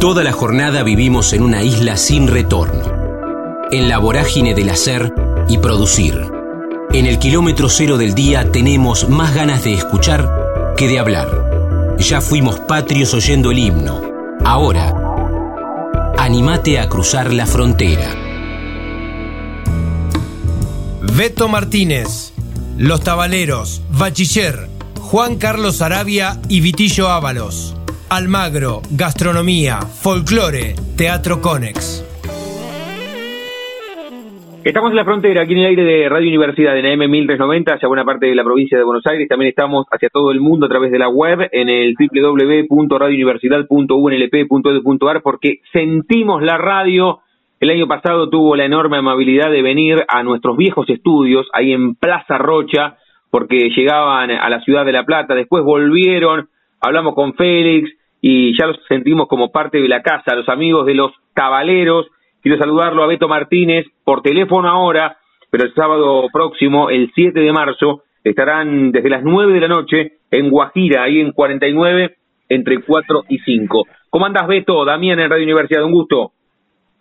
Toda la jornada vivimos en una isla sin retorno, en la vorágine del hacer y producir. En el kilómetro cero del día tenemos más ganas de escuchar que de hablar. Ya fuimos patrios oyendo el himno. Ahora, animate a cruzar la frontera. Beto Martínez, Los Tabaleros, Bachiller, Juan Carlos Arabia y Vitillo Ábalos. Almagro, gastronomía, folclore, teatro Conex. Estamos en la frontera, aquí en el aire de Radio Universidad, en AM 1390, hacia buena parte de la provincia de Buenos Aires. También estamos hacia todo el mundo a través de la web, en el www.radiouniversidad.unlp.edu.ar, porque sentimos la radio. El año pasado tuvo la enorme amabilidad de venir a nuestros viejos estudios, ahí en Plaza Rocha, porque llegaban a la ciudad de La Plata, después volvieron hablamos con Félix y ya los sentimos como parte de la casa, los amigos de los cabaleros. Quiero saludarlo a Beto Martínez por teléfono ahora, pero el sábado próximo, el 7 de marzo, estarán desde las 9 de la noche en Guajira, ahí en 49, entre 4 y 5. ¿Cómo andas, Beto? Damián en Radio Universidad, un gusto.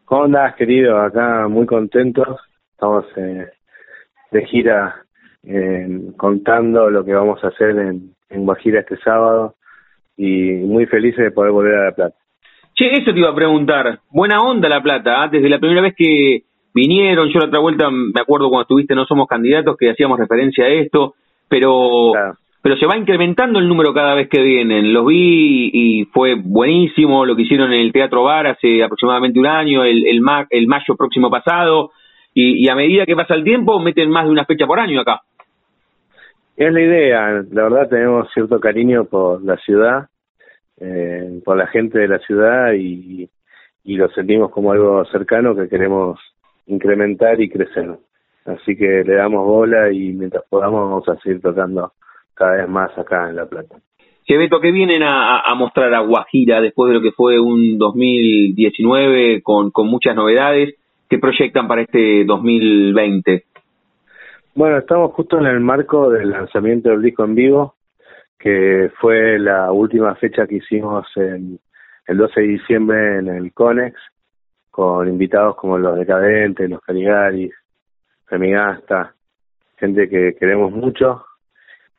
¿Cómo andas, querido? Acá muy contentos. Estamos eh, de gira eh, contando lo que vamos a hacer en Guajira este sábado y muy felices de poder volver a La Plata. Che, eso te iba a preguntar. Buena onda La Plata, ¿ah? desde la primera vez que vinieron, yo la otra vuelta me acuerdo cuando estuviste No Somos Candidatos que hacíamos referencia a esto, pero pero se va incrementando el número cada vez que vienen. Los vi y fue buenísimo lo que hicieron en el Teatro Bar hace aproximadamente un año, el, el, el mayo próximo pasado, y, y a medida que pasa el tiempo meten más de una fecha por año acá. Es la idea, la verdad tenemos cierto cariño por la ciudad, eh, por la gente de la ciudad y, lo sentimos como algo cercano que queremos incrementar y crecer. Así que le damos bola y mientras podamos vamos a seguir tocando cada vez más acá en La Plata. Che, Beto, ¿qué vienen a, a mostrar a Guajira después de lo que fue un 2019 con, con muchas novedades? ¿Qué proyectan para este 2020? Bueno, estamos justo en el marco del lanzamiento del disco en vivo, que fue la última fecha que hicimos en, el 12 de diciembre en el Conex, con invitados como los Decadentes, los Caligaris, Femigasta, gente que queremos mucho.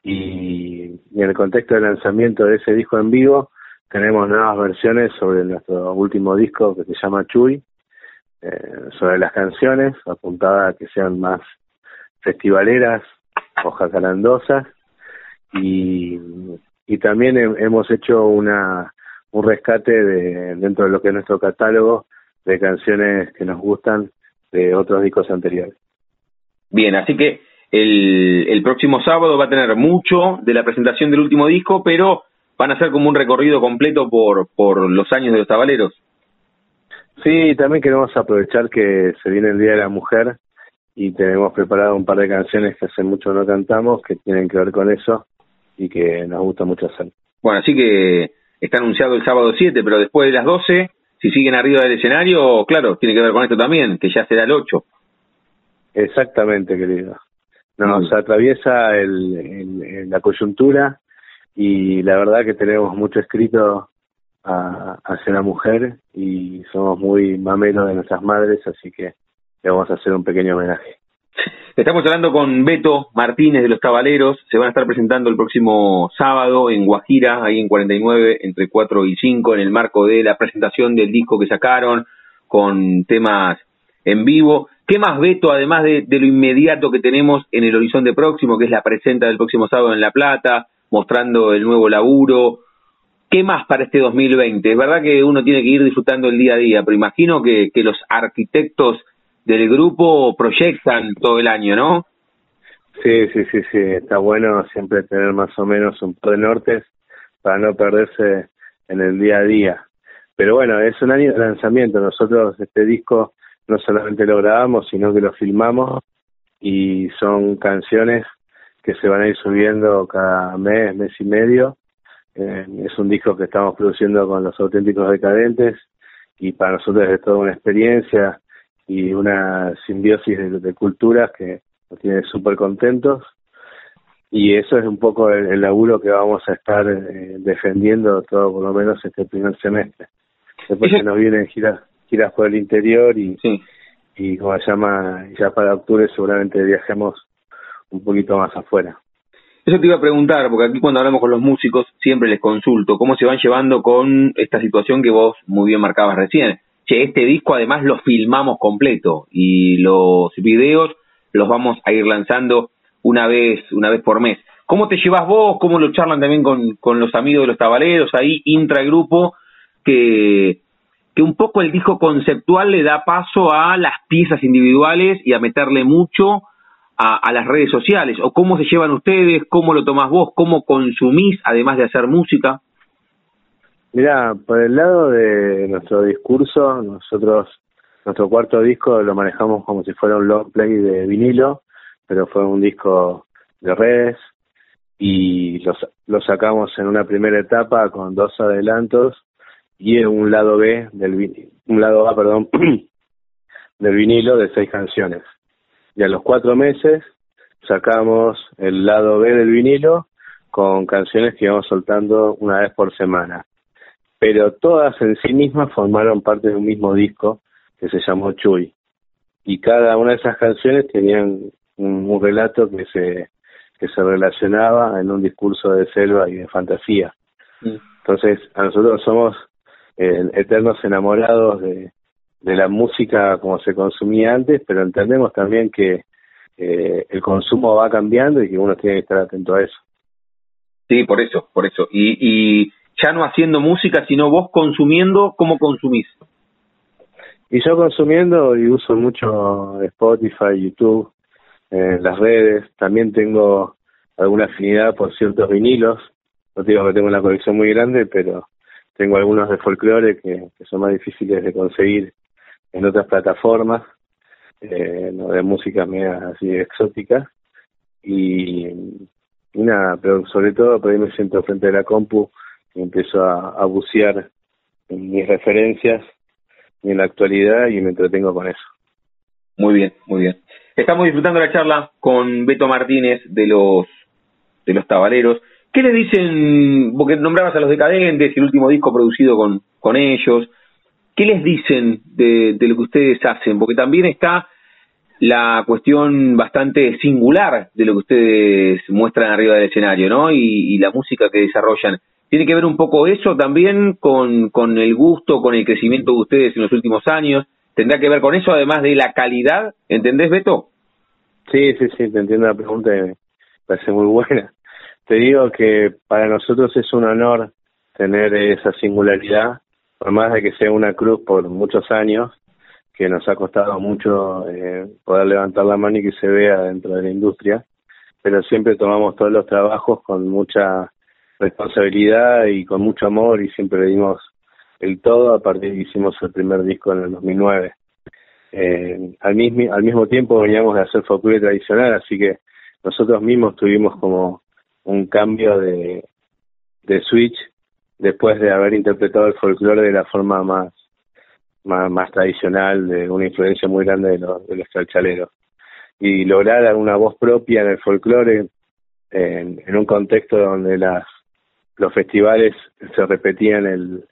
Y, en el contexto del lanzamiento de ese disco en vivo, tenemos nuevas versiones sobre nuestro último disco que se llama Chuy, eh, sobre las canciones, apuntada a que sean más festivaleras o jacarandosas y, y también hemos hecho una un rescate de, dentro de lo que es nuestro catálogo de canciones que nos gustan de otros discos anteriores. Bien, así que el, el próximo sábado va a tener mucho de la presentación del último disco, pero van a ser como un recorrido completo por, por los años de los tabaleros. Sí, también queremos aprovechar que se viene el Día de la Mujer y tenemos preparado un par de canciones que hace mucho no cantamos que tienen que ver con eso y que nos gusta mucho hacer. Bueno, así que está anunciado el sábado 7, pero después de las 12, si siguen arriba del escenario, claro, tiene que ver con esto también, que ya será el 8. Exactamente, querido. Nos atraviesa el, la coyuntura y la verdad que tenemos mucho escrito a, hacia la mujer y somos muy mamelos de nuestras madres, así que vamos a hacer un pequeño homenaje. Estamos hablando con Beto Martínez de los Cabaleros. Se van a estar presentando el próximo sábado en Guajira, ahí en 49, entre 4 y 5, en el marco de la presentación del disco que sacaron, con temas en vivo. ¿Qué más, Beto, además de, lo inmediato que tenemos en el horizonte próximo, que es la presenta del próximo sábado en La Plata, mostrando el nuevo laburo? ¿Qué más para este 2020? Es verdad que uno tiene que ir disfrutando el día a día, pero imagino que los arquitectos del grupo proyectan todo el año, ¿no? Sí, sí, sí, sí, está bueno siempre tener más o menos un par de nortes para no perderse en el día a día. Pero bueno, es un año de lanzamiento. Nosotros este disco no solamente lo grabamos, sino que lo filmamos y son canciones que se van a ir subiendo cada mes, mes y medio. Eh, es un disco que estamos produciendo con los auténticos decadentes y para nosotros es toda una experiencia y una simbiosis de, culturas que nos tiene súper contentos y eso es un poco el, laburo que vamos a estar eh, defendiendo todo por lo menos este primer semestre. Después se nos vienen giras, giras por el interior y, y como se llama, ya para octubre seguramente viajemos un poquito más afuera. Eso te iba a preguntar, porque aquí cuando hablamos con los músicos siempre les consulto cómo se van llevando con esta situación que vos muy bien marcabas recién. Che, este disco además lo filmamos completo y los videos los vamos a ir lanzando una vez, una vez por mes. ¿Cómo te llevas vos? ¿Cómo lo charlan también con, con los amigos de los tabaleros ahí, intragrupo, que, que un poco el disco conceptual le da paso a las piezas individuales y a meterle mucho a, las redes sociales? ¿O cómo se llevan ustedes? ¿Cómo lo tomás vos? ¿Cómo consumís además de hacer música? Mira, por el lado de nuestro discurso, nosotros, nuestro cuarto disco lo manejamos como si fuera un long play de vinilo, pero fue un disco de redes y lo, lo sacamos en una primera etapa con dos adelantos y un lado B del un lado A, perdón, del vinilo de seis canciones y a los cuatro meses sacamos el lado B del vinilo con canciones que íbamos soltando una vez por semana. Pero todas en sí mismas formaron parte de un mismo disco que se llamó Chuy. Y cada una de esas canciones tenían un, relato que se, que se relacionaba en un discurso de selva y de fantasía. Mm. Entonces, a nosotros somos eh, eternos enamorados de, de la música como se consumía antes, pero entendemos también que eh, el consumo va cambiando y que uno tiene que estar atento a eso. Sí, por eso, por eso. Y, y ya no haciendo música, sino vos consumiendo, ¿cómo consumís? Y yo consumiendo y uso mucho Spotify, YouTube, eh, las redes. También tengo alguna afinidad por ciertos vinilos. No digo que tengo una colección muy grande, pero tengo algunos de folclore que son más difíciles de conseguir en otras plataformas eh, no de música media así exótica y, nada pero sobre todo por ahí me siento frente a la compu y empiezo a, bucear en mis referencias y en la actualidad y me entretengo con eso muy bien muy bien estamos disfrutando la charla con Beto Martínez de los de los tabaleros ¿Qué le dicen? Porque nombrabas a los decadentes, el último disco producido con, con ellos. ¿Qué les dicen de, lo que ustedes hacen? Porque también está la cuestión bastante singular de lo que ustedes muestran arriba del escenario, ¿no? Y, la música que desarrollan. ¿Tiene que ver un poco eso también con, con el gusto, con el crecimiento de ustedes en los últimos años? ¿Tendrá que ver con eso, además de la calidad? ¿Entendés, Beto? Sí, sí, sí, te entiendo la pregunta y me parece muy buena. Te digo que para nosotros es un honor tener esa singularidad por más de que sea una cruz por muchos años, que nos ha costado mucho eh, poder levantar la mano y que se vea dentro de la industria, pero siempre tomamos todos los trabajos con mucha responsabilidad y con mucho amor y siempre le dimos el todo a partir de que hicimos el primer disco en el 2009. Eh, al, mismo, al mismo tiempo veníamos de hacer folclore tradicional, así que nosotros mismos tuvimos como un cambio de, de switch después de haber interpretado el folclore de la forma más, más, tradicional, de una influencia muy grande de los, de los chalchaleros. Y lograr una voz propia en el folclore, en, un contexto donde las los festivales se repetían el,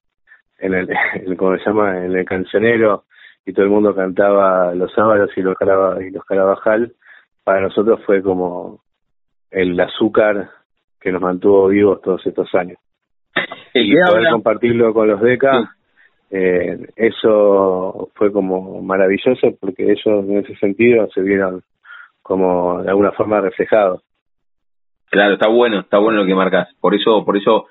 en el, como se llama, en el cancionero y todo el mundo cantaba los sábados y los, y los carabajal, para nosotros fue como el azúcar que nos mantuvo vivos todos estos años. Y poder compartirlo con los DECA, eh, eso fue como maravilloso porque ellos en ese sentido se vieron como de alguna forma reflejados. Claro, está bueno, está bueno lo que marcas. Por eso, por eso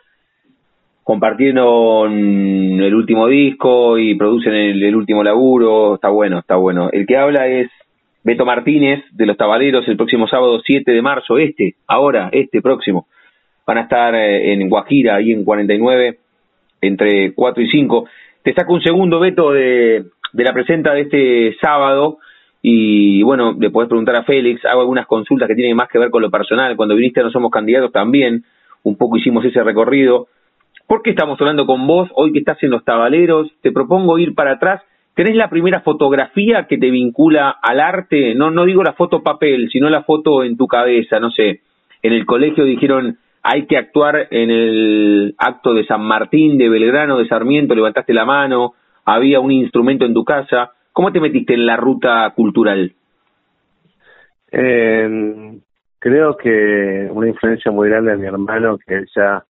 compartieron el último disco y producen el, último laburo, está bueno, está bueno. El que habla es Beto Martínez de Los Tabaleros el próximo sábado 7 de marzo, este, ahora, este próximo van a estar eh, en Guajira, ahí en 49, entre 4 y 5. Te saco un segundo, veto de, de la presenta de este sábado y bueno, le podés preguntar a Félix, hago algunas consultas que tienen más que ver con lo personal. Cuando viniste No Somos Candidatos también, un poco hicimos ese recorrido. ¿Por qué estamos hablando con vos hoy que estás en Los Tabaleros? Te propongo ir para atrás. ¿Tenés la primera fotografía que te vincula al arte? No, no digo la foto papel, sino la foto en tu cabeza, no sé. En el colegio dijeron, hay que actuar en el acto de San Martín, de Belgrano, de Sarmiento, levantaste la mano, había un instrumento en tu casa. ¿Cómo te metiste en la ruta cultural? Eh, creo que una influencia muy grande de mi hermano, que él ya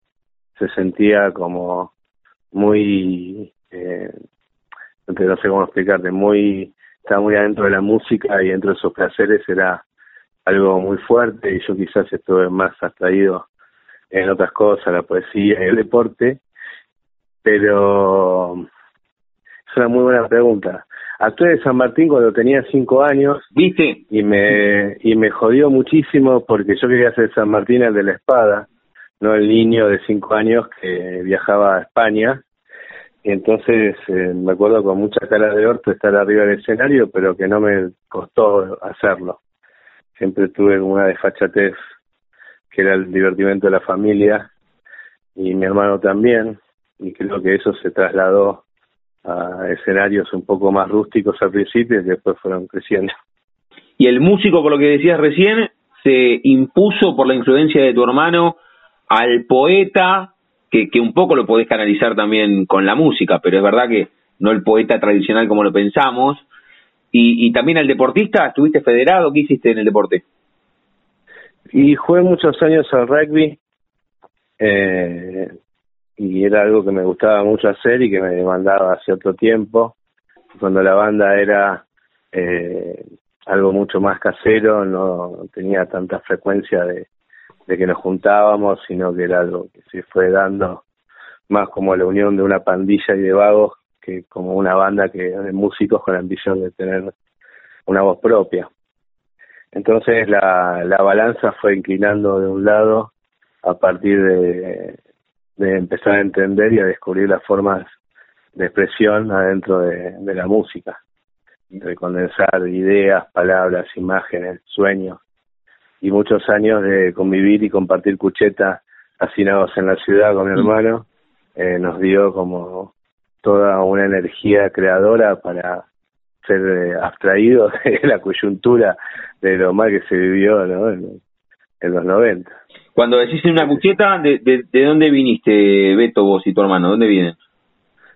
se sentía como muy, eh, no sé cómo explicarte, muy, estaba muy adentro de la música y dentro de sus placeres era algo muy fuerte y yo quizás estuve más atraído en otras cosas, la poesía y el deporte, pero es una muy buena pregunta. Actué de San Martín cuando tenía cinco años. ¿Viste? Y me, y me jodió muchísimo porque yo quería ser San Martín el de la espada, no el niño de cinco años que viajaba a España. Y entonces eh, me acuerdo con mucha cara de orto estar arriba del escenario, pero que no me costó hacerlo. Siempre tuve una desfachatez que era el divertimento de la familia y mi hermano también. Y creo que eso se trasladó a escenarios un poco más rústicos al principio y después fueron creciendo. Y el músico, por lo que decías recién, se impuso por la influencia de tu hermano al poeta, que, que un poco lo podés canalizar también con la música, pero es verdad que no el poeta tradicional como lo pensamos. Y, y también al deportista, ¿estuviste federado? ¿Qué hiciste en el deporte? Y jugué muchos años al rugby. Eh, y era algo que me gustaba mucho hacer y que me demandaba otro tiempo. Cuando la banda era eh, algo mucho más casero, no tenía tanta frecuencia de, que nos juntábamos, sino que era algo que se fue dando más como la unión de una pandilla y de vagos que como una banda que de músicos con la ambición de tener una voz propia. Entonces la, la balanza fue inclinando de un lado a partir de, de empezar a entender y a descubrir las formas de expresión adentro de, la música, de condensar ideas, palabras, imágenes, sueños, y muchos años de convivir y compartir cucheta hacinados en la ciudad con mi hermano, eh, nos dio como toda una energía creadora para ser eh, abstraídos de la coyuntura de lo mal que se vivió ¿no? en, en los 90. Cuando decís una cucheta, ¿de, de, dónde viniste, Beto, vos y tu hermano? ¿Dónde vienen?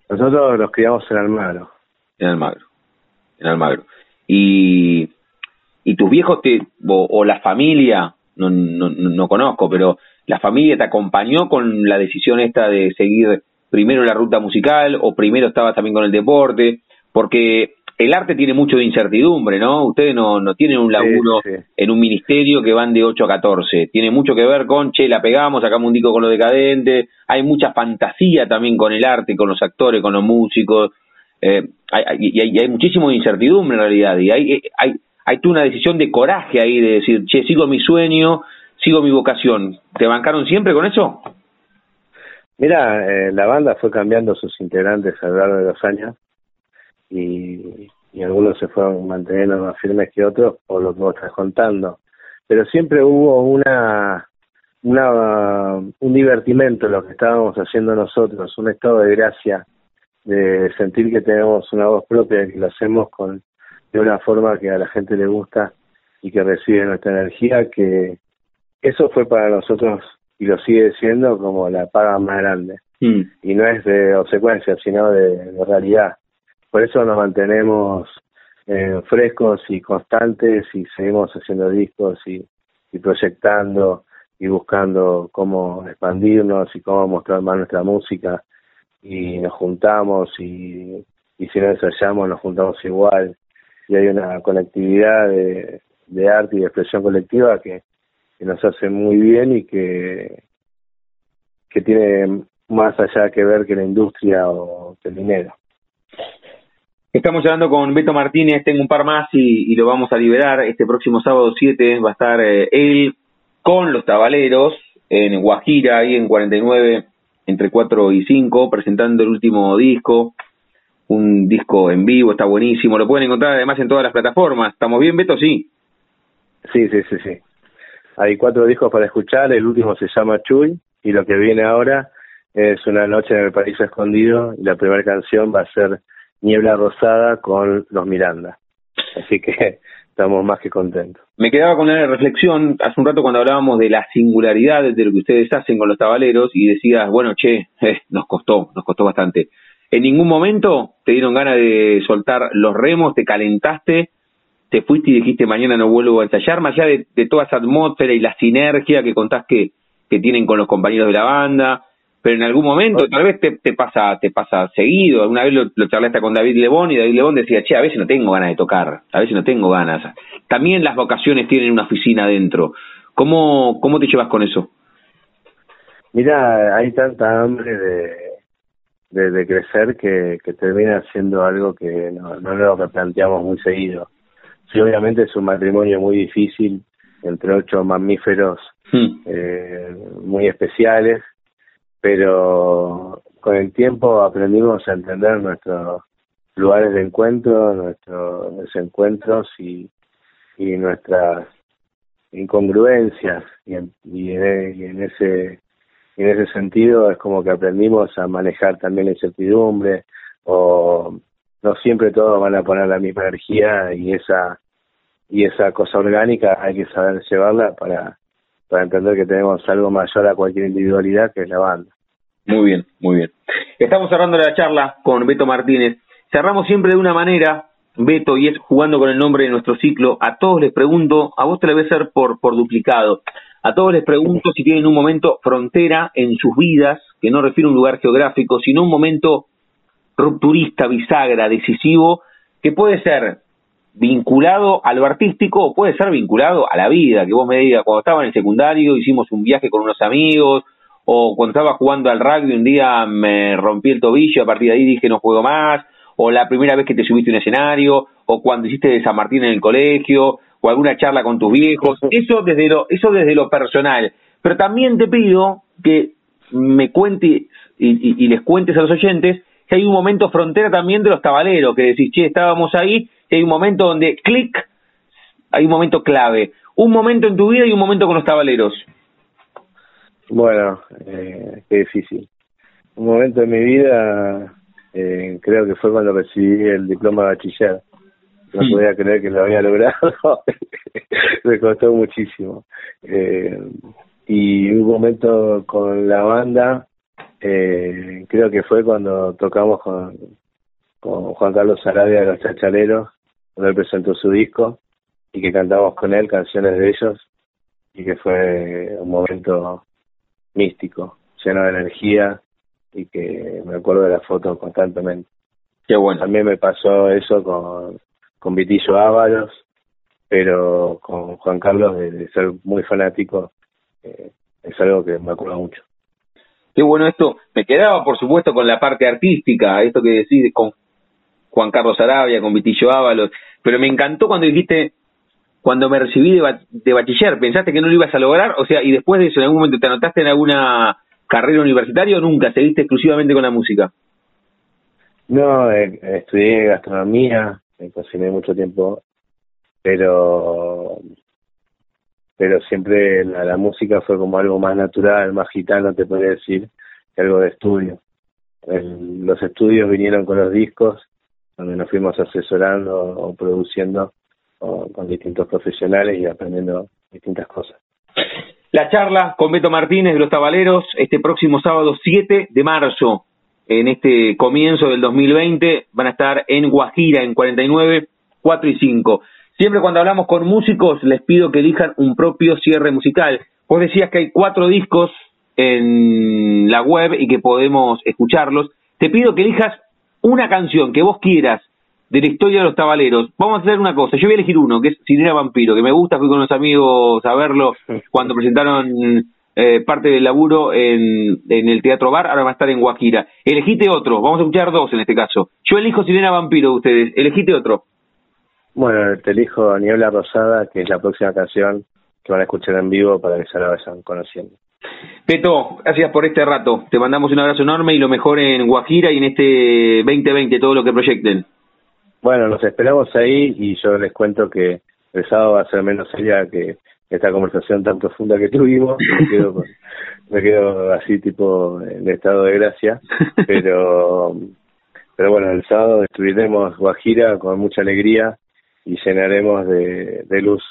Nosotros nos criamos en Almagro. En Almagro. En Almagro. Y, y tus viejos te, o, la familia, no, no, no conozco, pero la familia te acompañó con la decisión esta de seguir primero la ruta musical o primero estabas también con el deporte, porque el arte tiene mucho de incertidumbre, ¿no? Ustedes no, no tienen un laburo en un ministerio que van de 8 a 14. Tiene mucho que ver con, che, la pegamos, sacamos un disco con los decadentes. Hay mucha fantasía también con el arte, con los actores, con los músicos. Eh, hay, y, hay, hay muchísimo de incertidumbre en realidad. Y hay, hay, hay tú una decisión de coraje ahí de decir, che, sigo mi sueño, sigo mi vocación. ¿Te bancaron siempre con eso? Mira, eh, la banda fue cambiando sus integrantes a lo largo de los años y, algunos se fueron manteniendo más firmes que otros por lo que vos estás contando. Pero siempre hubo una, una un divertimento en lo que estábamos haciendo nosotros, un estado de gracia, de sentir que tenemos una voz propia, que lo hacemos con de una forma que a la gente le gusta y que recibe nuestra energía, que eso fue para nosotros y lo sigue siendo como la paga más grande. Mm. Y no es de obsecuencia, sino de realidad por eso nos mantenemos eh, frescos y constantes y seguimos haciendo discos y, proyectando y buscando cómo expandirnos y cómo mostrar más nuestra música y nos juntamos y, y si no ensayamos nos juntamos igual y hay una conectividad de, de arte y de expresión colectiva que, que nos hace muy bien y que, que tiene más allá que ver que la industria o que el dinero. Estamos hablando con Beto Martínez, tengo un par más y, lo vamos a liberar. Este próximo sábado 7 va a estar eh, él con los tabaleros en Guajira, ahí en 49, entre 4 y 5, presentando el último disco. Un disco en vivo, está buenísimo. Lo pueden encontrar además en todas las plataformas. ¿Estamos bien, Beto? Sí. Sí, sí, sí, sí. Hay cuatro discos para escuchar. El último se llama Chuy y lo que viene ahora es Una noche en el paraíso escondido. Y la primera canción va a ser Niebla Rosada con los Miranda. Así que estamos más que contentos. Me quedaba con la reflexión hace un rato cuando hablábamos de la singularidad de lo que ustedes hacen con los tabaleros y decías, bueno, che, eh, nos costó, nos costó bastante. ¿En ningún momento te dieron ganas de soltar los remos, te calentaste, te fuiste y dijiste mañana no vuelvo a ensayar, más allá de, toda esa atmósfera y la sinergia que contás que tienen con los compañeros de la banda? Pero en algún momento, tal vez te, te pasa te pasa seguido. Una vez lo, lo charlaste con David Lebón y David Lebón decía, che, a veces no tengo ganas de tocar, a veces no tengo ganas. También las vocaciones tienen una oficina adentro. ¿Cómo, cómo te llevas con eso? Mira, hay tanta hambre de, de, crecer que, que, termina siendo algo que no, no lo replanteamos muy seguido. Sí, obviamente es un matrimonio muy difícil entre ocho mamíferos hmm. eh, muy especiales pero con el tiempo aprendimos a entender nuestros lugares de encuentro, nuestros desencuentros y, y nuestras incongruencias y en, y en, ese en ese sentido es como que aprendimos a manejar también la incertidumbre o no siempre todos van a poner la misma energía y esa y esa cosa orgánica hay que saber llevarla para para entender que tenemos algo mayor a cualquier individualidad que es la banda. Muy bien, muy bien. Estamos cerrando la charla con Beto Martínez. Cerramos siempre de una manera, Beto, y es jugando con el nombre de nuestro ciclo. A todos les pregunto, a vos te lo voy a hacer por, por duplicado. A todos les pregunto si tienen un momento frontera en sus vidas, que no refiere a un lugar geográfico, sino un momento rupturista, bisagra, decisivo, que puede ser vinculado a lo artístico o puede ser vinculado a la vida, que vos me digas, cuando estaba en el secundario hicimos un viaje con unos amigos, o cuando estaba jugando al rugby un día me rompí el tobillo, a partir de ahí dije no juego más, o la primera vez que te subiste a un escenario, o cuando hiciste de San Martín en el colegio, o alguna charla con tus viejos, eso desde lo, eso desde lo personal. Pero también te pido que me cuentes y, les cuentes a los oyentes que hay un momento frontera también de los tabaleros, que decís, che, estábamos ahí, y hay un momento donde clic, hay un momento clave. Un momento en tu vida y un momento con los tabaleros. Bueno, eh, qué difícil. Un momento de mi vida, eh, creo que fue cuando recibí el diploma de bachiller. No podía creer que lo había logrado. Me costó muchísimo. Eh, y un momento con la banda, eh, creo que fue cuando tocamos con, con Juan Carlos Sarabia de los Chachaleros, cuando él presentó su disco y que cantamos con él canciones de ellos y que fue un momento místico, lleno de energía y que me acuerdo de la foto constantemente. Qué bueno. También me pasó eso con, con Vitillo Ábalos, pero con Juan Carlos de, ser muy fanático eh, es algo que me acuerdo mucho. Qué bueno esto. Me quedaba, por supuesto, con la parte artística, esto que decís con Juan Carlos Arabia, con Vitillo Ábalos, pero me encantó cuando dijiste cuando me recibí de, bachiller, ¿pensaste que no lo ibas a lograr? O sea, y después de eso, ¿en algún momento te anotaste en alguna carrera universitaria o nunca? ¿Seguiste exclusivamente con la música? No, eh, estudié gastronomía, me cociné mucho tiempo, pero pero siempre la, música fue como algo más natural, más gitano, te podría decir, que algo de estudio. los estudios vinieron con los discos, donde nos fuimos asesorando o produciendo con, distintos profesionales y aprendiendo distintas cosas. La charla con Beto Martínez de los Tabaleros este próximo sábado 7 de marzo, en este comienzo del 2020, van a estar en Guajira en 49, 4 y 5. Siempre cuando hablamos con músicos les pido que elijan un propio cierre musical. Vos decías que hay cuatro discos en la web y que podemos escucharlos. Te pido que elijas una canción que vos quieras de la historia de los tabaleros. Vamos a hacer una cosa, yo voy a elegir uno, que es Cinera Vampiro, que me gusta, fui con unos amigos a verlo cuando presentaron eh, parte del laburo en, en, el Teatro Bar, ahora va a estar en Guajira. Elegite otro, vamos a escuchar dos en este caso. Yo elijo Cinera Vampiro de ustedes, elegite otro. Bueno, te elijo Niebla Rosada, que es la próxima canción que van a escuchar en vivo para que se la vayan conociendo. Peto, gracias por este rato. Te mandamos un abrazo enorme y lo mejor en Guajira y en este 2020, todo lo que proyecten. Bueno, nos esperamos ahí y yo les cuento que el sábado va a ser menos seria que esta conversación tan profunda que tuvimos. Me quedo, me quedo así tipo en estado de gracia, pero pero bueno, el sábado destruiremos Guajira con mucha alegría y llenaremos de, luz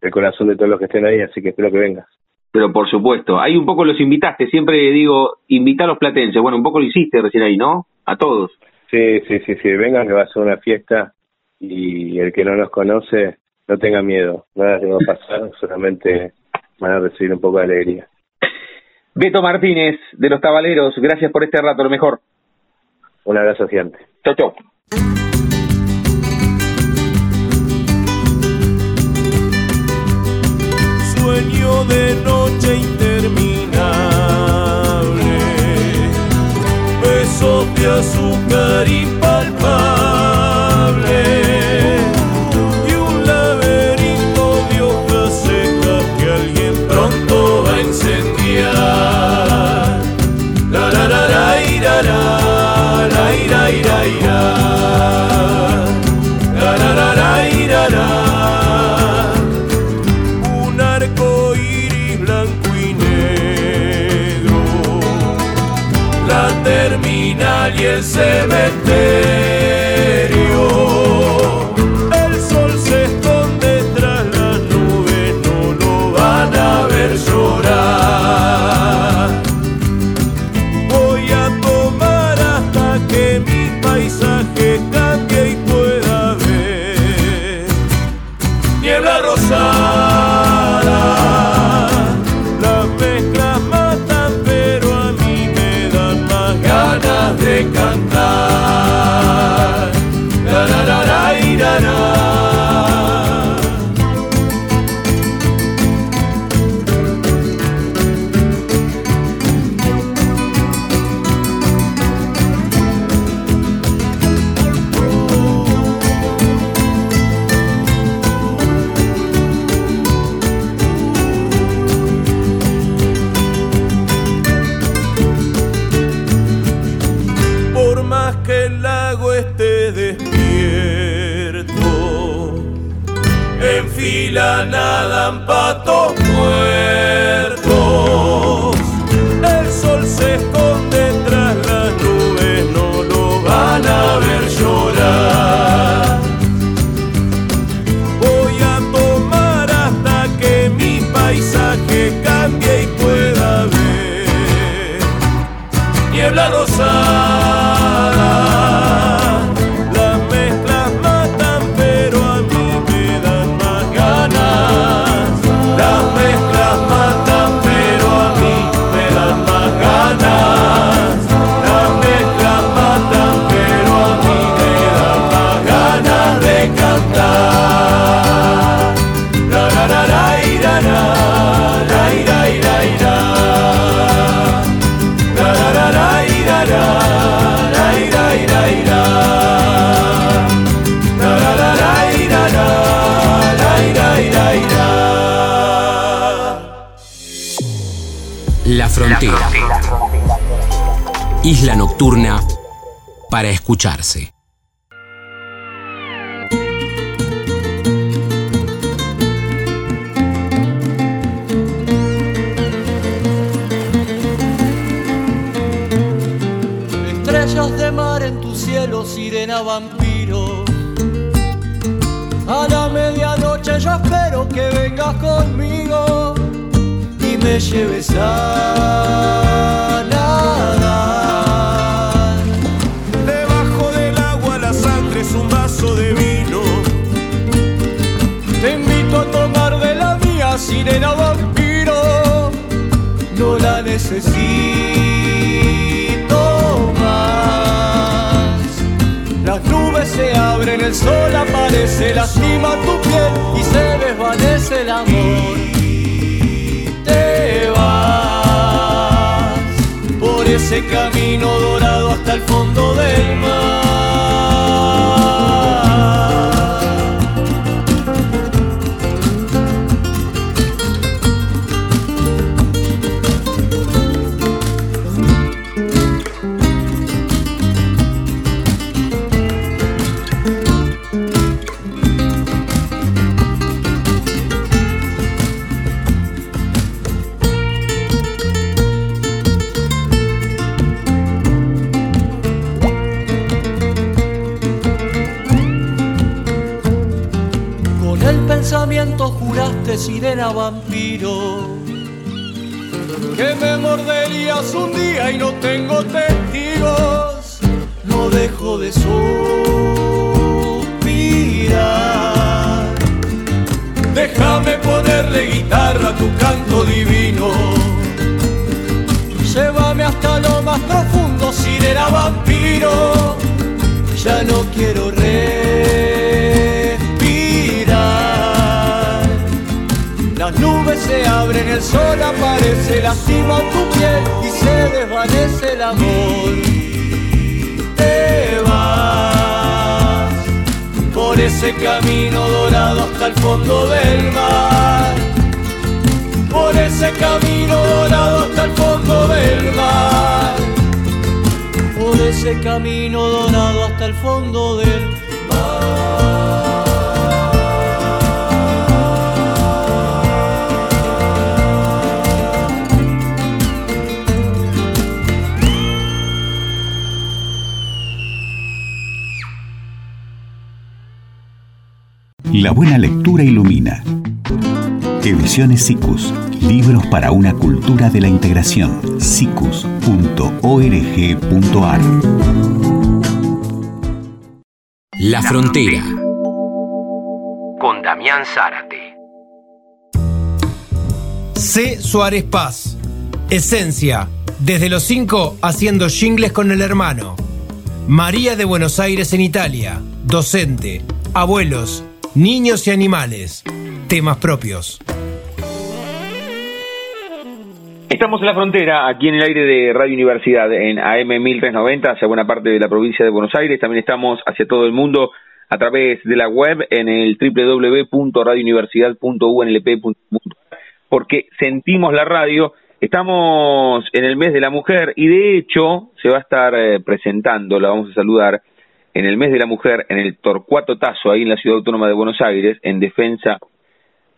el corazón de todos los que estén ahí, así que espero que vengas. Pero por supuesto, ahí un poco los invitaste, siempre digo, invita a los platenses, bueno, un poco lo hiciste recién ahí, ¿no? A todos. Sí, sí, sí, sí, vengan que va a ser una fiesta y el que no nos conoce, no tenga miedo, nada que va a pasar, solamente van a recibir un poco de alegría. Beto Martínez, de los Tabaleros, gracias por este rato, lo mejor. Un abrazo gigante. Chau, chau. Sueño de noche besos de azúcar y el Nocturna para escucharse. Estrellas de mar en tu cielo, sirena vampiro. A la medianoche yo espero que vengas conmigo y me lleves a nadar. Te invito a tomar de la mía, sirena vampiro. No la necesito más. Las nubes se abren, el sol aparece, lastima tu piel y se desvanece el amor te vas por ese camino dorado hasta el fondo del mar. Casamiento un día y no tengo testigos. No dejo de suspirar. Déjame ponerle guitarra a tu canto divino. Llévame hasta lo más profundo, sirena vampiro. Ya no quiero respirar. Se abren, el sol aparece, lastima tu piel y se desvanece el amor. Te vas por ese camino dorado hasta el fondo del mar. Por ese camino dorado hasta el fondo del mar. Por ese camino dorado hasta el fondo del La buena lectura ilumina. Ediciones SICUS. Libros para una cultura de la integración. sicus.org.ar. La Frontera. Con Damián Zárate. C. Suárez Paz. Esencia. Desde los 5 haciendo jingles con el hermano. María de Buenos Aires en Italia. Docente. Abuelos. Niños y animales. Temas propios. Estamos en la frontera, aquí en el aire de Radio Universidad, en AM 1390, hacia buena parte de la provincia de Buenos Aires. También estamos hacia todo el mundo a través de la web en el www.radiouniversidad.unlp.ar, porque sentimos la radio. Estamos en el mes de la mujer y de hecho se va a estar eh, presentando, la vamos a saludar, en el mes de la mujer en el Torcuato Tazo, ahí en la Ciudad Autónoma de Buenos Aires, en defensa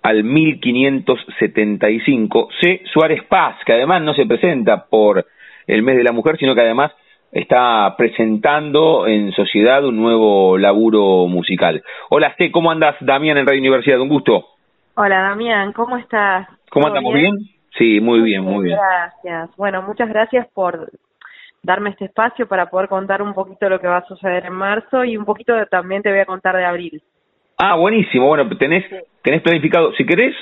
al 1575, C. Suárez Paz, que además no se presenta por el mes de la mujer, sino que además está presentando en sociedad un nuevo laburo musical. Hola, C. ¿cómo andas? Damián en Radio Universidad, un gusto. Hola, Damián, ¿cómo estás? ¿Cómo ¿Todo andamos bien? Sí, muy bien, muy bien. Gracias. Bueno, muchas gracias por darme este espacio para poder contar un poquito lo que va a suceder en marzo y un poquito de- también te voy a contar de abril. Ah, buenísimo. Bueno, tenés, tenés planificado. Si querés,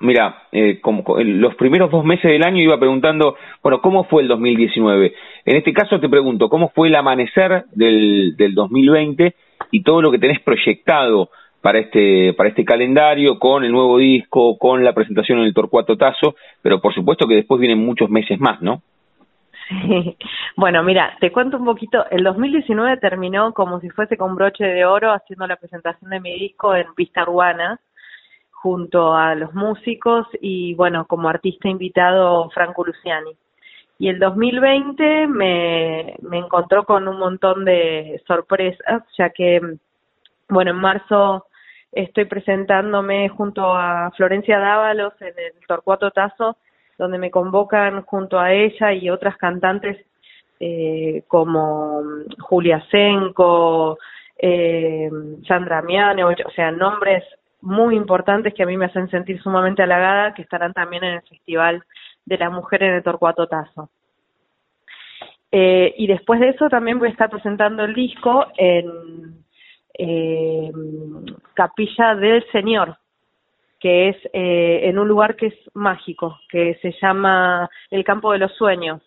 mira, eh, como, los primeros dos meses del año iba preguntando, bueno, ¿cómo fue el 2019? En este caso te pregunto, ¿cómo fue el amanecer del, del 2020 y todo lo que tenés proyectado para este, para este calendario, con el nuevo disco, con la presentación en el Torcuato Tazo? Pero por supuesto que después vienen muchos meses más, ¿no? Sí. Bueno, mira, te cuento un poquito. El 2019 terminó como si fuese con broche de oro haciendo la presentación de mi disco en Pista Urbana junto a los músicos y bueno, como artista invitado Franco Luciani. Y el 2020 me, me encontró con un montón de sorpresas, ya que, bueno, en marzo estoy presentándome junto a Florencia Dávalos en el Torcuato Tazo, donde me convocan junto a ella y otras cantantes eh, como Julia Senko, eh, Sandra Miane, o sea, nombres muy importantes que a mí me hacen sentir sumamente halagada, que estarán también en el Festival de la Mujer en el Torcuato Tazo. Eh, y después de eso también voy a estar presentando el disco en eh, Capilla del Señor, que es eh, en un lugar que es mágico, que se llama el Campo de los Sueños,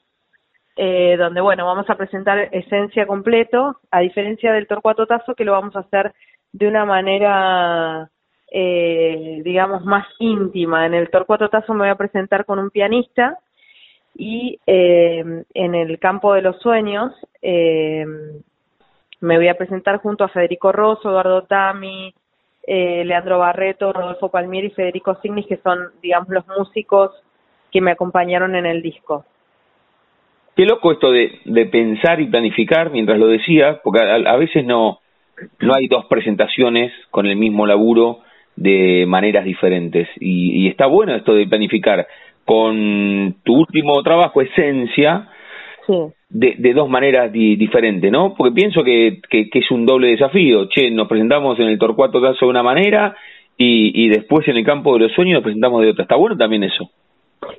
eh, donde, bueno, vamos a presentar Esencia completo, a diferencia del Torcuato Tazo, que lo vamos a hacer de una manera, eh, digamos, más íntima. En el Torcuato Tazo me voy a presentar con un pianista y eh, en el Campo de los Sueños eh, me voy a presentar junto a Federico Rosso, Eduardo Tami, eh, Leandro Barreto, Rodolfo Palmieri y Federico Signis, que son, digamos, los músicos que me acompañaron en el disco. Qué loco esto de, de pensar y planificar mientras lo decía, porque a, a veces no, no hay dos presentaciones con el mismo laburo de maneras diferentes. Y, y está bueno esto de planificar con tu último trabajo, Esencia, Sí. De, de dos maneras di- diferentes, ¿no? Porque pienso que, que, es un doble desafío. Che, nos presentamos en el Torcuato Tazo de una manera y, y después en el campo de los sueños nos presentamos de otra. Está bueno también eso.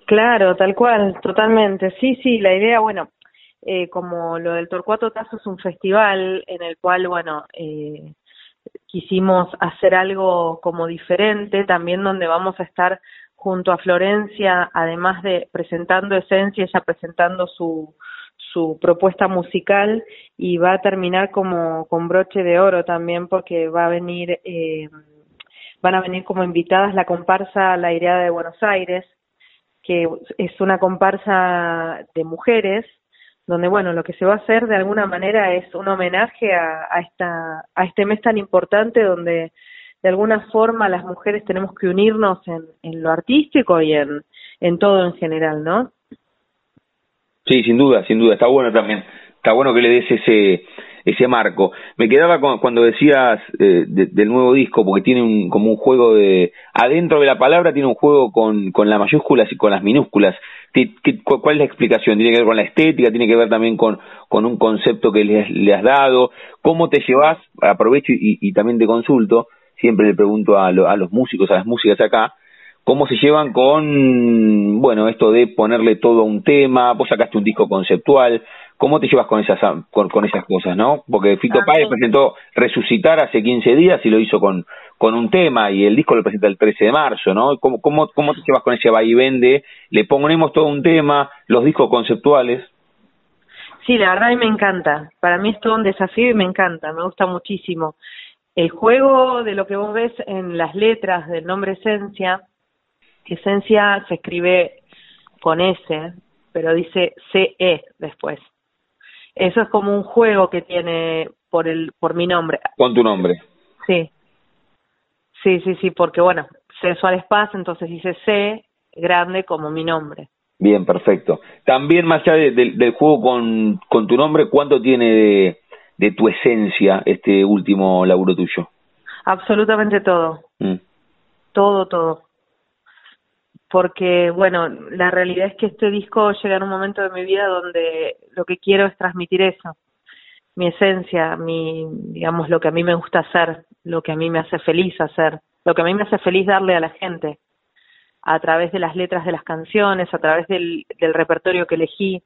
Claro, tal cual, totalmente. Sí, sí, la idea, bueno, eh, como lo del Torcuato Tazo es un festival en el cual, bueno, eh, quisimos hacer algo como diferente, también donde vamos a estar junto a Florencia, además de presentando Esencia, ella presentando su, su propuesta musical y va a terminar como con broche de oro también porque va a venir, eh, van a venir como invitadas la comparsa La Ireada de Buenos Aires, que es una comparsa de mujeres donde bueno lo que se va a hacer de alguna manera es un homenaje a, a esta a este mes tan importante donde de alguna forma las mujeres tenemos que unirnos en, en lo artístico y en, en todo en general, ¿no? Sí, sin duda, sin duda, está bueno también, está bueno que le des ese ese marco. Me quedaba con, cuando decías eh, del nuevo disco, porque tiene un, como un juego de, adentro de la palabra tiene un juego con, con las mayúsculas y con las minúsculas. ¿Qué, qué, cuál es la explicación? ¿Tiene que ver con la estética? ¿Tiene que ver también con, con un concepto que le, has dado? ¿Cómo te llevas? Aprovecho y, y también te consulto, siempre le pregunto a, a los músicos, a las músicas acá, cómo se llevan con, bueno, esto de ponerle todo a un tema, vos sacaste un disco conceptual, ¿cómo te llevas con esas, con, con esas cosas, no? Porque Fito Páez presentó Resucitar hace 15 días y lo hizo con, con un tema y el disco lo presenta el 13 de marzo, ¿no? ¿Cómo, cómo, cómo te llevas con ese vaivén de le ponemos todo un tema, los discos conceptuales? Sí, la verdad a mí me encanta. Para mí es todo un desafío y me encanta, me gusta muchísimo. El juego de lo que vos ves en las letras del nombre Esencia Esencia se escribe con S, pero dice CE después. Eso es como un juego que tiene por el por mi nombre. Con tu nombre. Sí. Sí, sí, sí, porque bueno, C Suárez Paz, entonces dice C grande como mi nombre. Bien, perfecto. También más allá de, de, del juego con, con tu nombre, ¿cuánto tiene de, de tu esencia este último laburo tuyo? Absolutamente todo. Mm. Todo, todo porque bueno, la realidad es que este disco llega en un momento de mi vida donde lo que quiero es transmitir eso, mi esencia, mi, digamos, lo que a mí me gusta hacer, lo que a mí me hace feliz hacer, lo que a mí me hace feliz darle a la gente, a través de las letras de las canciones, a través del, repertorio que elegí.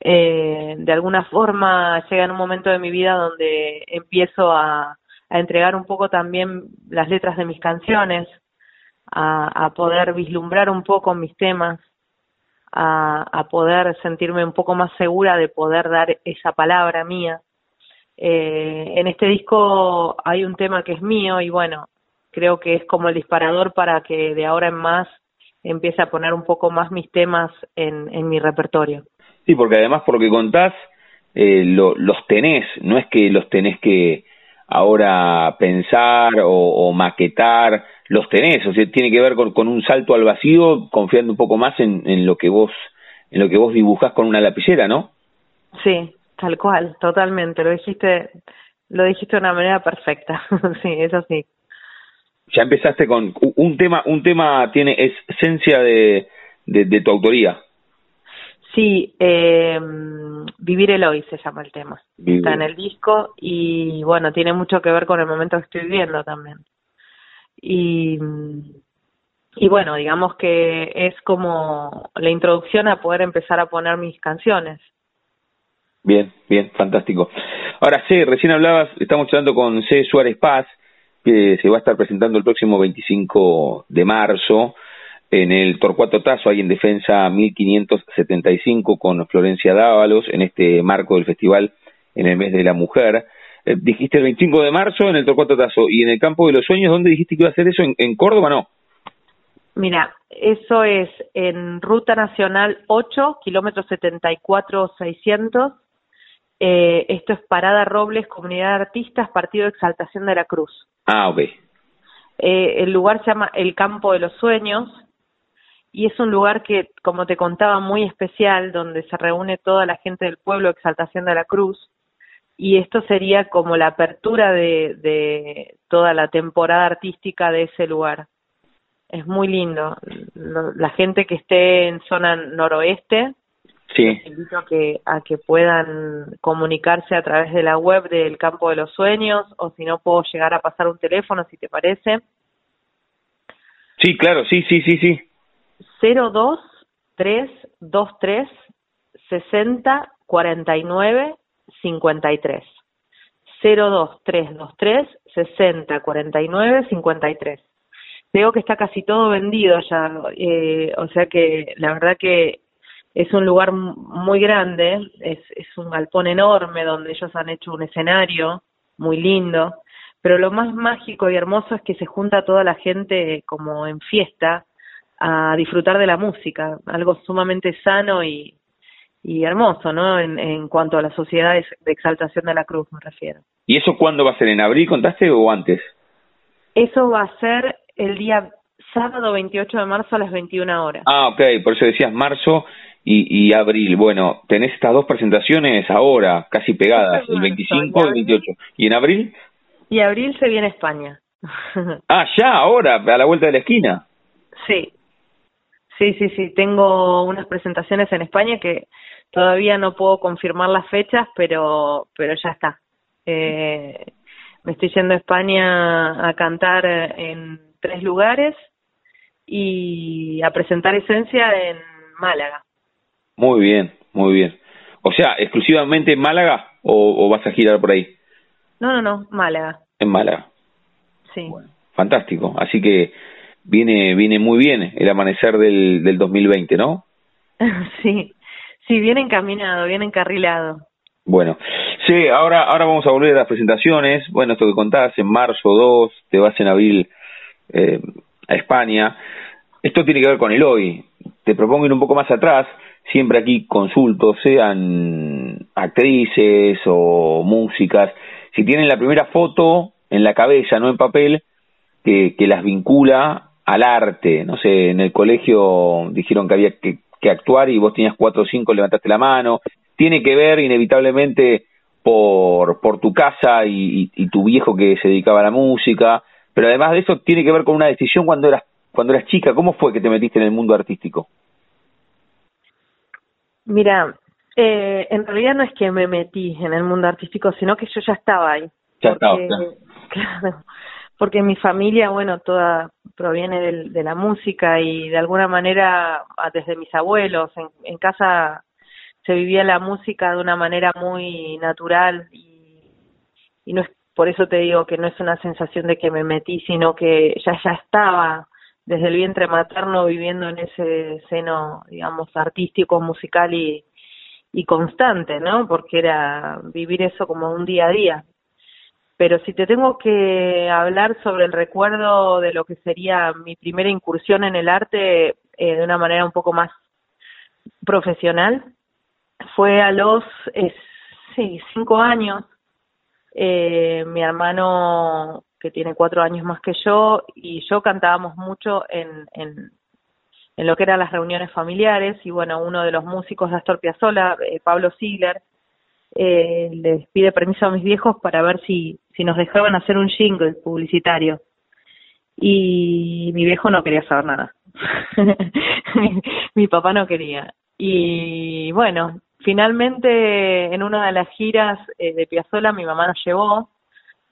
Eh, de alguna forma llega en un momento de mi vida donde empiezo a entregar un poco también las letras de mis canciones, a, poder vislumbrar un poco mis temas, a, poder sentirme un poco más segura de poder dar esa palabra mía. Eh, en este disco hay un tema que es mío y bueno, creo que es como el disparador para que de ahora en más empiece a poner un poco más mis temas en, mi repertorio. Sí, porque además por lo que contás, eh, lo, los tenés, no es que los tenés que ahora pensar o maquetar, los tenés, o sea, tiene que ver con, con un salto al vacío, confiando un poco más en, en lo que vos en lo que vos dibujás con una lapicera, ¿no? Sí, tal cual, totalmente, lo dijiste lo dijiste de una manera perfecta. sí, eso sí. Ya empezaste con un tema, un tema tiene es esencia de, de, de tu autoría. Sí, eh, Vivir el Hoy se llama el tema. Vivir. Está en el disco y bueno, tiene mucho que ver con el momento que estoy viviendo también y, y bueno, digamos que es como la introducción a poder empezar a poner mis canciones. Bien, bien, fantástico. Ahora, C, recién hablabas, estamos hablando con C. Suárez Paz, que se va a estar presentando el próximo 25 de marzo en el Torcuato Tazo, ahí en Defensa 1575, con Florencia Dávalos, en este marco del festival en el mes de la mujer. Eh, dijiste el 25 de marzo en el Torcuato Tazo y en el Campo de los Sueños, ¿dónde dijiste que iba a hacer eso? ¿En, en Córdoba no? Mira, eso es en Ruta Nacional 8, kilómetros 74-600. Eh, esto es Parada Robles, Comunidad de Artistas, Partido de Exaltación de la Cruz. Ah, ok. Eh, el lugar se llama El Campo de los Sueños y es un lugar que, como te contaba, muy especial, donde se reúne toda la gente del pueblo de Exaltación de la Cruz y esto sería como la apertura de, de toda la temporada artística de ese lugar. Es muy lindo. La gente que esté en zona noroeste, sí. les invito a que, a que puedan comunicarse a través de la web del Campo de los Sueños, o si no puedo llegar a pasar un teléfono, si te parece. Sí, claro, sí, sí, sí, sí. 02323 60 49 53. 02323 60 49 53. Veo que está casi todo vendido ya, eh, o sea que la verdad que es un lugar muy grande, es, es un galpón enorme donde ellos han hecho un escenario muy lindo, pero lo más mágico y hermoso es que se junta toda la gente como en fiesta a disfrutar de la música, algo sumamente sano y, y hermoso, ¿no? En, en cuanto a las sociedades de exaltación de la cruz me refiero. ¿Y eso cuándo va a ser? ¿En abril contaste o antes? Eso va a ser el día sábado 28 de marzo a las 21 horas. Ah, ok, por eso decías marzo y, y abril. Bueno, tenés estas dos presentaciones ahora, casi pegadas, el 25 y el 28. ¿Y en abril? Y abril se viene a España. ah, ya, ahora, a la vuelta de la esquina. Sí, sí, sí, sí. Tengo unas presentaciones en España que todavía no puedo confirmar las fechas, pero, pero ya está. Eh, me estoy yendo a España a cantar en tres lugares y a presentar Esencia en Málaga. Muy bien, muy bien. O sea, exclusivamente en Málaga o, vas a girar por ahí? No, no, no, Málaga. En Málaga. Sí. fantástico. Así que viene viene muy bien el amanecer del, del 2020, ¿no? sí, sí, bien encaminado, bien encarrilado. Bueno, sí, ahora, ahora vamos a volver a las presentaciones. Bueno, esto que contás, en marzo 2, te vas en abril eh, a España. Esto tiene que ver con el hoy. Te propongo ir un poco más atrás. Siempre aquí consulto, sean actrices o músicas. Si tienen la primera foto en la cabeza, no en papel, que, que las vincula al arte. No sé, en el colegio dijeron que había que, que actuar y vos tenías cuatro o cinco, levantaste la mano tiene que ver inevitablemente por, por tu casa y, y, tu viejo que se dedicaba a la música, pero además de eso tiene que ver con una decisión cuando eras, cuando eras chica. ¿Cómo fue que te metiste en el mundo artístico? Mira, eh, en realidad no es que me metí en el mundo artístico, sino que yo ya estaba ahí. Ya estaba, claro. porque mi familia, bueno, toda proviene de, de, la música y de alguna manera desde mis abuelos, en, en casa se vivía la música de una manera muy natural y, y no es por eso te digo que no es una sensación de que me metí, sino que ya ya estaba desde el vientre materno viviendo en ese seno, digamos, artístico, musical y, y constante, ¿no? Porque era vivir eso como un día a día. Pero si te tengo que hablar sobre el recuerdo de lo que sería mi primera incursión en el arte eh, de una manera un poco más profesional, fue a los eh, cinco años. Eh, mi hermano, que tiene cuatro años más que yo, y yo cantábamos mucho en, en, en lo que eran las reuniones familiares. Y bueno, uno de los músicos de Astor Piazzolla, eh, Pablo Ziegler, eh, les pide permiso a mis viejos para ver si, si nos dejaban hacer un jingle publicitario. Y mi viejo no quería saber nada. mi papá no quería. Y bueno, Finalmente, en una de las giras eh, de Piazzola, mi mamá nos llevó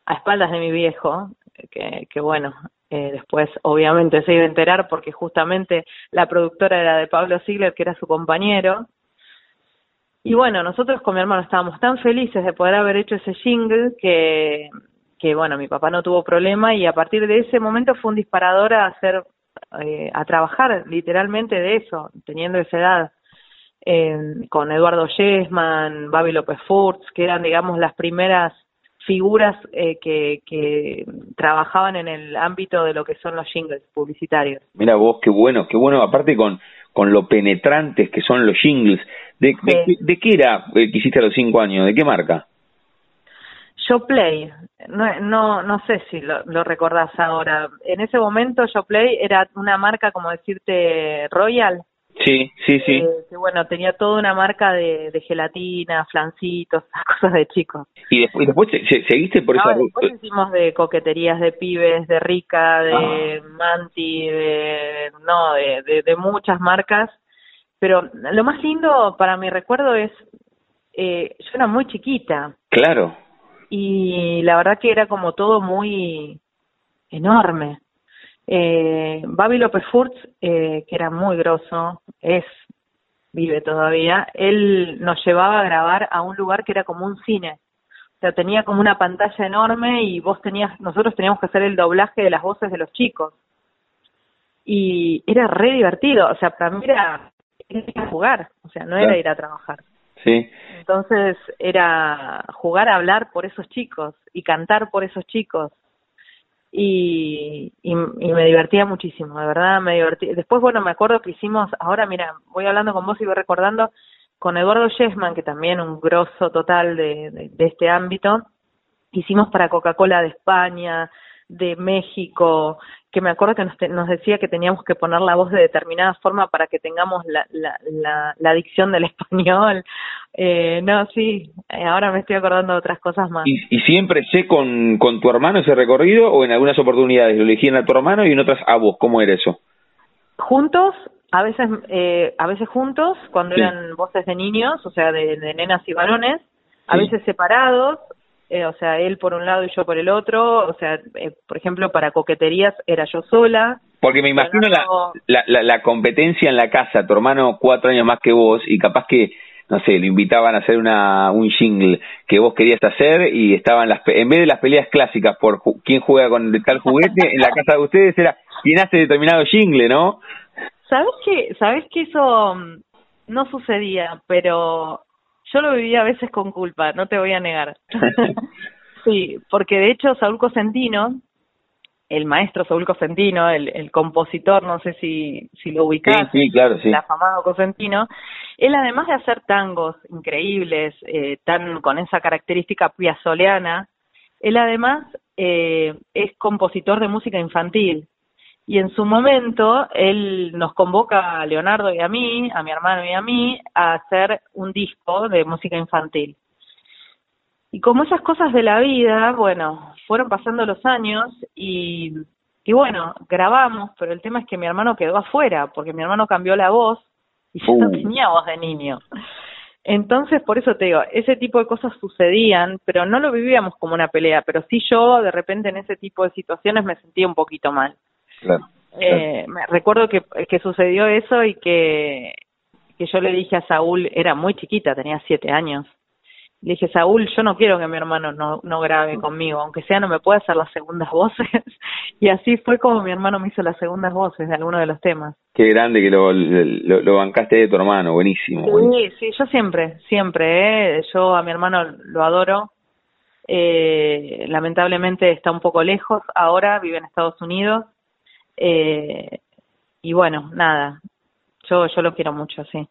a espaldas de mi viejo, que, que bueno, eh, después obviamente se iba a enterar porque justamente la productora era de Pablo Ziegler, que era su compañero. Y bueno, nosotros con mi hermano estábamos tan felices de poder haber hecho ese jingle que, bueno, mi papá no tuvo problema y a partir de ese momento fue un disparador a hacer, eh, a trabajar literalmente de eso, teniendo esa edad eh, con Eduardo Yesman, Babi López Furtz, que eran, digamos, las primeras figuras eh, que, que trabajaban en el ámbito de lo que son los jingles publicitarios. Mira vos, qué bueno, qué bueno, aparte con, con lo penetrantes que son los jingles. ¿De, de, qué era que hiciste a los cinco años? ¿De qué marca? Showplay, no, no, no sé si lo, lo recordás ahora. En ese momento Showplay era una marca, como decirte, Royal. Sí, sí, sí. Eh, que bueno, tenía toda una marca de, de gelatina, flancitos, cosas de chicos. ¿Y después, después seguiste por esa? Después hicimos de coqueterías de pibes, de Rica, de ah. Manti, de, no, de, de, de, muchas marcas. Pero lo más lindo para mi recuerdo es, eh, yo era muy chiquita. Claro. Y la verdad que era como todo muy enorme Eh, Babi López Furtz, eh, que era muy grosso, es, vive todavía, él nos llevaba a grabar a un lugar que era como un cine. O sea, tenía como una pantalla enorme y vos tenías, nosotros teníamos que hacer el doblaje de las voces de los chicos. Y era re divertido, o sea, para mí era, jugar, o sea, no era ir a trabajar. Sí. Entonces era jugar a hablar por esos chicos y cantar por esos chicos. Y, y, y me divertía muchísimo, de verdad me divertí. Después, bueno, me acuerdo que hicimos, ahora mira, voy hablando con vos y voy recordando, con Eduardo Yesman, que también un grosso total de, de, de este ámbito, hicimos para Coca-Cola de España, de México, que me acuerdo que nos, te, nos decía que teníamos que poner la voz de determinada forma para que tengamos la, la, la, la dicción del español. Eh, no, sí, eh, ahora me estoy acordando de otras cosas más. ¿Y, y siempre sé con, con tu hermano ese recorrido o en algunas oportunidades lo elegían a tu hermano y en otras a vos? ¿Cómo era eso? Juntos, a veces eh, a veces juntos, cuando Sí. eran voces de niños, o sea, de, de nenas y varones, a Sí. veces separados, eh, o sea, él por un lado y yo por el otro, o sea, eh, por ejemplo, para coqueterías era yo sola. Porque me imagino la, la, la, la competencia en la casa, tu hermano cuatro años más que vos y capaz que, no sé, lo invitaban a hacer una, un jingle que vos querías hacer y estaban las, en vez de las peleas clásicas por ju- quién juega con tal juguete, en la casa de ustedes era quién hace determinado jingle, ¿no? ¿Sabes que sabes que eso mm, no sucedía, pero yo lo vivía a veces con culpa, no te voy a negar. sí, porque de hecho Saúl Cosentino, el maestro Saúl Cosentino, el, el compositor, no sé si, si lo ubicás, sí, claro, sí. el afamado Cosentino, él además de hacer tangos increíbles, eh, tan con esa característica piazzoleana, él además eh, es compositor de música infantil. Y en su momento, él nos convoca a Leonardo y a mí, a mi hermano y a mí, a hacer un disco de música infantil. Y como esas cosas de la vida, bueno, fueron pasando los años y, y bueno, grabamos, pero el tema es que mi hermano quedó afuera, porque mi hermano cambió la voz y yo no Uh. tenía voz de niño. Entonces, por eso te digo, ese tipo de cosas sucedían, pero no lo vivíamos como una pelea, pero sí yo de repente en ese tipo de situaciones me sentía un poquito mal. Claro. Eh, me recuerdo que, que sucedió eso y que, que yo le dije a Saúl, era muy chiquita, tenía siete años. Le dije, Saúl, yo no quiero que mi hermano no, no grabe conmigo, aunque sea no me puede hacer las segundas voces. y así fue como mi hermano me hizo las segundas voces de alguno de los temas. Qué grande que lo, lo, lo bancaste de tu hermano, buenísimo. buenísimo. Sí, sí, yo siempre, siempre, ¿eh? yo a mi hermano lo adoro. Eh, lamentablemente está un poco lejos ahora, vive en Estados Unidos. Eh, y bueno, nada, yo, yo lo quiero mucho, sí.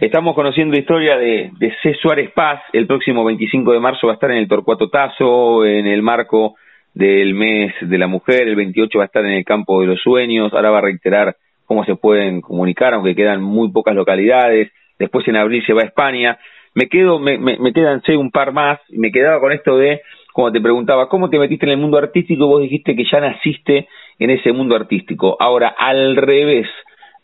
Estamos conociendo historia de, de C. Suárez Paz. El próximo 25 de marzo va a estar en el Torcuato Tazo, en el marco del mes de la mujer. El 28 va a estar en el Campo de los Sueños. Ahora va a reiterar cómo se pueden comunicar, aunque quedan muy pocas localidades. Después en abril se va a España. Me quedo, me, me, me quedan sé, un par más. Me quedaba con esto de, como te preguntaba, ¿cómo te metiste en el mundo artístico? Vos dijiste que ya naciste en ese mundo artístico. Ahora, al revés,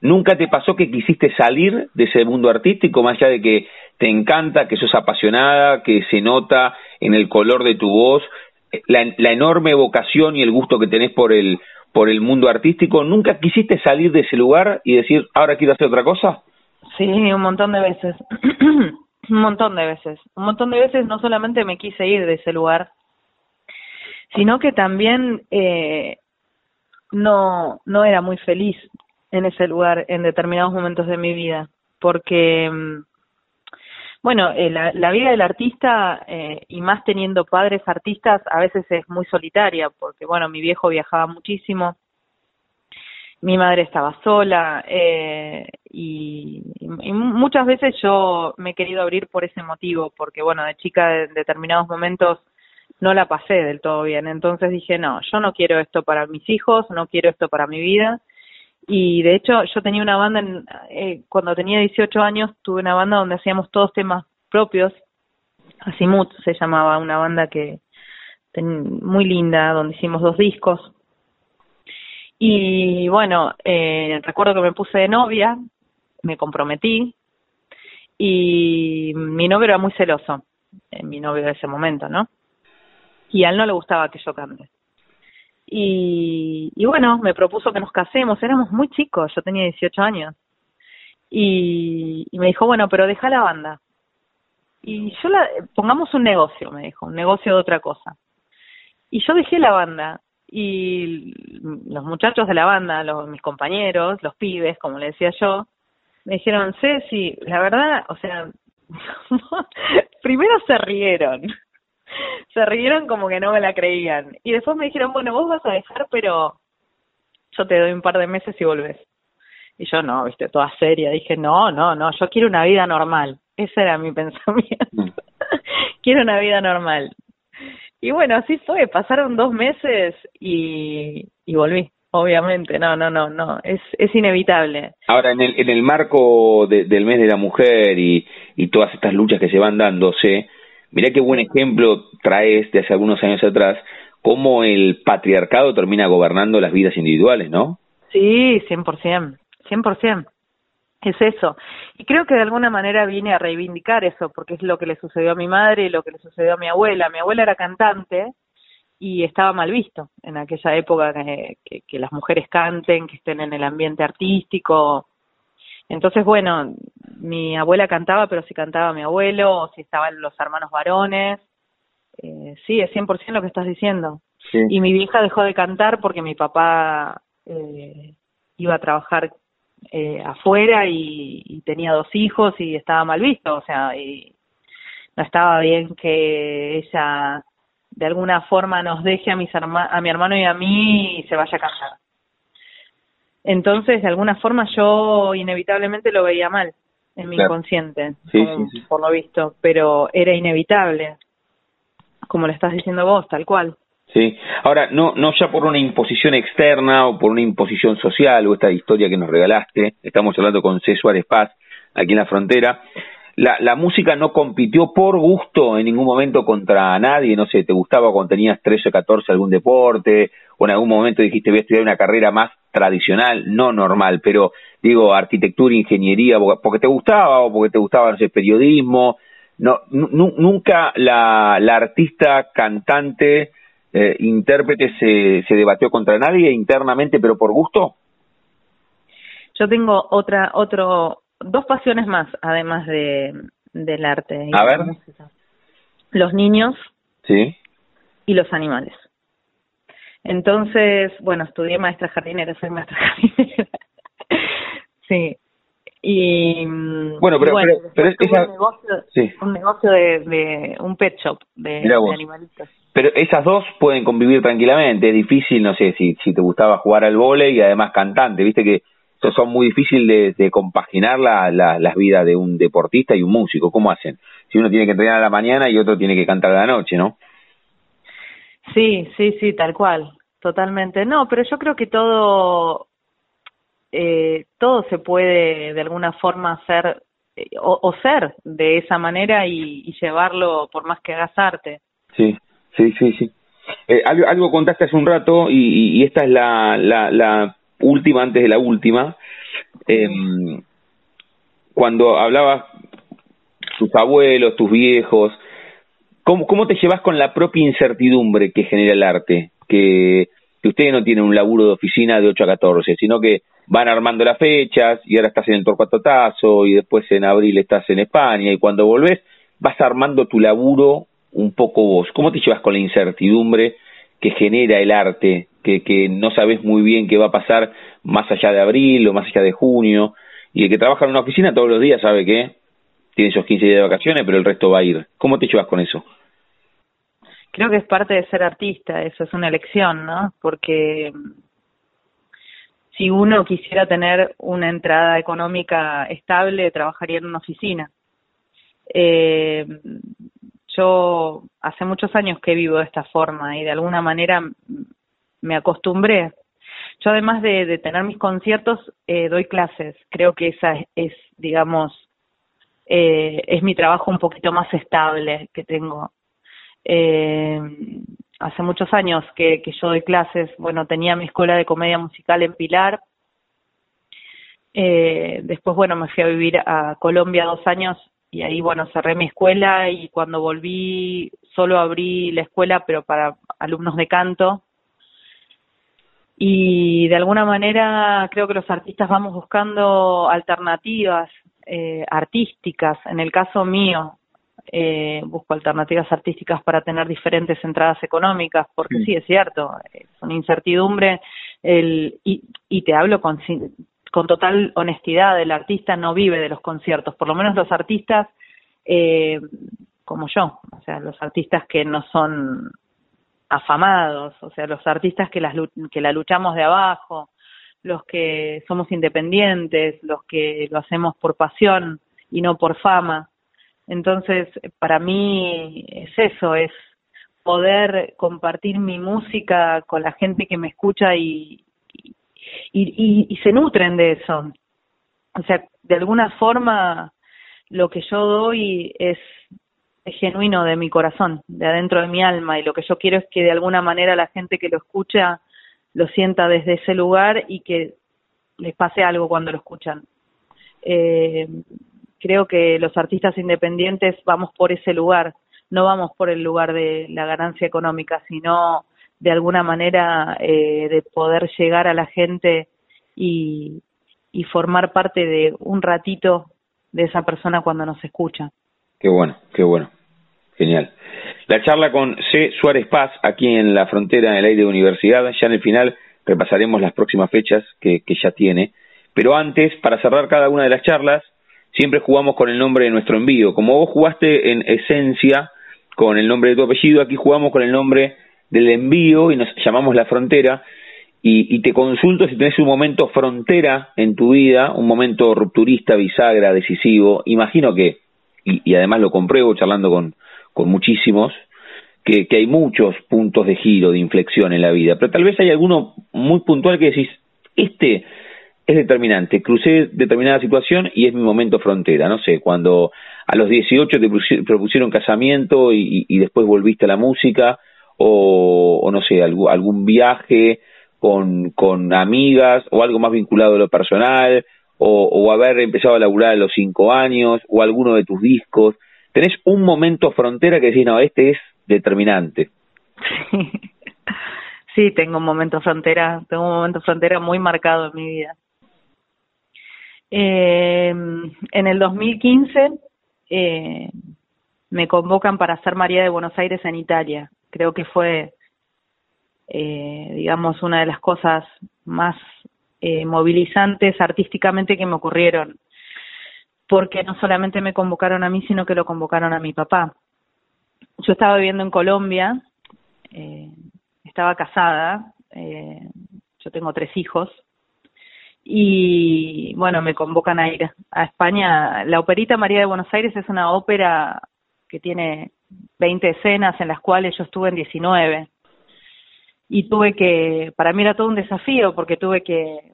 ¿Nunca te pasó que quisiste salir de ese mundo artístico, más allá de que te encanta, que sos apasionada, que se nota en el color de tu voz, la, enorme vocación y el gusto que tenés por el, por el mundo artístico? ¿Nunca quisiste salir de ese lugar y decir, ahora quiero hacer otra cosa? Sí, un montón de veces. un montón de veces. Un montón de veces no solamente me quise ir de ese lugar, sino que también eh, no, no era muy feliz en ese lugar en determinados momentos de mi vida, porque, mm, bueno, eh, la, la vida del artista, eh, y más teniendo padres artistas, a veces es muy solitaria, porque, bueno, mi viejo viajaba muchísimo, mi madre estaba sola, eh, y, y muchas veces yo me he querido abrir por ese motivo, porque, bueno, de chica en determinados momentos no la pasé del todo bien, entonces dije, no, yo no quiero esto para mis hijos, no quiero esto para mi vida, y de hecho yo tenía una banda en, eh, cuando tenía 18 años tuve una banda donde hacíamos todos temas propios. Asimut se llamaba una banda que muy linda donde hicimos dos discos. Y bueno eh, recuerdo que me puse de novia me comprometí y mi novio era muy celoso eh, mi novio de ese momento no y a él no le gustaba que yo cante Y, y bueno, me propuso que nos casemos, éramos muy chicos, yo tenía 18 años. Y, y me dijo, bueno, pero deja la banda. Y yo la, pongamos un negocio, me dijo, un negocio de otra cosa. Y yo dejé la banda y los muchachos de la banda, los, mis compañeros, los pibes, como le decía yo, me dijeron, Ceci, la verdad, o sea, primero se rieron, se rieron como que no me la creían. Y después me dijeron, bueno, vos vas a dejar, pero yo te doy un par de meses y volvés. Y yo no, viste, toda seria, dije, no, no, no, yo quiero una vida normal. Ese era mi pensamiento. Mm. quiero una vida normal. Y bueno, así fue, pasaron dos meses y, y volví obviamente, no, no, no, no, es, es inevitable. Ahora, en el, en el marco del mes de la mujer y, y todas estas luchas que se van dándose, mirá qué buen ejemplo traes de hace algunos años atrás, cómo el patriarcado termina gobernando las vidas individuales, ¿no? Sí, cien por cien, cien por cien. Es eso. Y creo que de alguna manera vine a reivindicar eso, porque es lo que le sucedió a mi madre y lo que le sucedió a mi abuela. Mi abuela era cantante y estaba mal visto en aquella época que, que, las mujeres canten, que estén en el ambiente artístico. Entonces, bueno, mi abuela cantaba, pero si cantaba mi abuelo o si estaban los hermanos varones. Eh, sí, es 100% lo que estás diciendo. Y mi vieja dejó de cantar porque mi papá eh, iba a trabajar eh, afuera y, y, tenía dos hijos y estaba mal visto, o sea, y no estaba bien que ella de alguna forma nos deje a, mis a mi hermano y a mí y se vaya a casar. Entonces, de alguna forma yo inevitablemente lo veía mal en mi inconsciente, por lo visto, pero era inevitable, como le estás diciendo vos, tal cual. Sí, ahora, no, no ya por una imposición externa o por una imposición social o esta historia que nos regalaste, estamos hablando con C. Suárez Paz, aquí en la frontera, la, la música no compitió por gusto en ningún momento contra nadie, no sé, te gustaba cuando tenías 13 o 14 algún deporte, o en algún momento dijiste voy a estudiar una carrera más tradicional, no normal, pero digo arquitectura, ingeniería, porque te gustaba o porque te gustaba, no sé, periodismo, no, nunca la, la artista, cantante, eh, intérprete se, se debatió contra nadie internamente, pero por gusto. Yo tengo otra, otro, dos pasiones más, además de del arte. Y A ver. Los niños. Sí. Y los animales. Entonces, bueno, estudié maestra jardinera, soy maestra jardinera. sí. Y bueno, pero, pero, esa... un negocio, sí. un negocio de, de, un pet shop de, de animalitos. Pero esas dos pueden convivir tranquilamente. Es difícil, no sé, si, si te gustaba jugar al vóley y además cantante. Viste que son muy difíciles de, compaginar la, la, las vidas de un deportista y un músico. ¿Cómo hacen? Si uno tiene que entrenar a la mañana y otro tiene que cantar a la noche, ¿no? Sí, sí, sí, tal cual, totalmente. No, pero yo creo que todo, eh, todo se puede de alguna forma hacer eh, o, ser de esa manera y, llevarlo por más que hagas arte. Sí, sí, sí, sí. Eh, algo, algo contaste hace un rato y, y esta es la, la, la última antes de la última, eh, cuando hablabas tus abuelos, tus viejos, ¿cómo, ¿cómo te llevas con la propia incertidumbre que genera el arte? Que, que ustedes no tienen un laburo de oficina de 8 a 14, sino que van armando las fechas y ahora estás en el Torcuato y después en abril estás en España y cuando volvés vas armando tu laburo un poco vos. ¿Cómo te llevas con la incertidumbre que genera el arte que, que no sabes muy bien qué va a pasar más allá de abril o más allá de junio, y el que trabaja en una oficina todos los días sabe que tiene esos 15 días de vacaciones, pero el resto va a ir. ¿Cómo te llevas con eso? Creo que es parte de ser artista, eso es una elección, ¿no? Porque si uno quisiera tener una entrada económica estable, trabajaría en una oficina. Eh, yo hace muchos años que vivo de esta forma y de alguna manera me acostumbré. Yo además de, tener mis conciertos, eh, doy clases. Creo que esa es, digamos, eh, es mi trabajo un poquito más estable que tengo. Eh, hace muchos años que, que yo doy clases. Bueno, tenía mi escuela de comedia musical en Pilar. Eh, después, bueno, me fui a vivir a Colombia dos años y ahí, bueno, cerré mi escuela y cuando volví solo abrí la escuela, pero para alumnos de canto y de alguna manera creo que los artistas vamos buscando alternativas eh, artísticas. En el caso mío, eh, busco alternativas artísticas para tener diferentes entradas económicas, porque sí, es cierto, es una incertidumbre el, y, y te hablo con, con total honestidad, el artista no vive de los conciertos, por lo menos los artistas eh, como yo, o sea, los artistas que no son afamados, o sea, los artistas que, las, que la luchamos de abajo, los que somos independientes, los que lo hacemos por pasión y no por fama. Entonces, para mí es eso, es poder compartir mi música con la gente que me escucha y, y, y, se nutren de eso. O sea, de alguna forma lo que yo doy es genuino de mi corazón, de adentro de mi alma, y lo que yo quiero es que de alguna manera la gente que lo escucha lo sienta desde ese lugar y que les pase algo cuando lo escuchan. Eh, creo que los artistas independientes vamos por ese lugar, no vamos por el lugar de la ganancia económica, sino de alguna manera eh, de poder llegar a la gente y, y formar parte de un ratito de esa persona cuando nos escucha. Qué bueno, qué bueno. Genial. La charla con C. Suárez Paz, aquí en la frontera del aire de universidad. Ya en el final repasaremos las próximas fechas que, que ya tiene. Pero antes, para cerrar cada una de las charlas, siempre jugamos con el nombre de nuestro envío. Como vos jugaste en esencia con el nombre de tu apellido, aquí jugamos con el nombre del envío y nos llamamos La Frontera. Y, y, te consulto si tenés un momento frontera en tu vida, un momento rupturista, bisagra, decisivo. Imagino que, y, además lo compruebo charlando con, con muchísimos, que, que, hay muchos puntos de giro, de inflexión en la vida, pero tal vez hay alguno muy puntual que decís, este es determinante, crucé determinada situación y es mi momento frontera, no sé, cuando a los 18 te propusieron casamiento y, y después volviste a la música, o, o no sé, algún, algún viaje con, con amigas o algo más vinculado a lo personal o, haber empezado a laburar a los cinco años o alguno de tus discos. ¿Tenés un momento frontera que decís, no, este es determinante? Sí, tengo un momento frontera, tengo un momento frontera muy marcado en mi vida. Eh, en el 2015 eh, me convocan para ser María de Buenos Aires en Italia creo que fue, eh, digamos, una de las cosas más eh, movilizantes artísticamente que me ocurrieron, porque no solamente me convocaron a mí, sino que lo convocaron a mi papá. Yo estaba viviendo en Colombia, eh, estaba casada, eh, yo tengo tres hijos, y bueno, me convocan a ir a España. La Operita María de Buenos Aires es una ópera que tiene 20 escenas en las cuales yo estuve en 19. Y tuve que, para mí era todo un desafío porque tuve que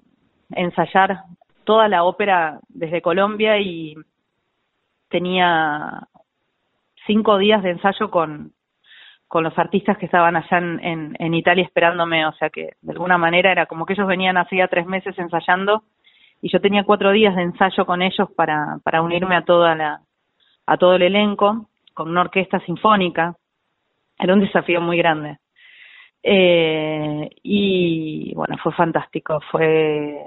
ensayar toda la ópera desde Colombia y tenía cinco días de ensayo con, con los artistas que estaban allá en, en, Italia esperándome, o sea que de alguna manera era como que ellos venían hacía tres meses ensayando y yo tenía cuatro días de ensayo con ellos para, para unirme a toda la, a todo el elenco con una orquesta sinfónica. Era un desafío muy grande. Eh, y bueno, fue fantástico, fue,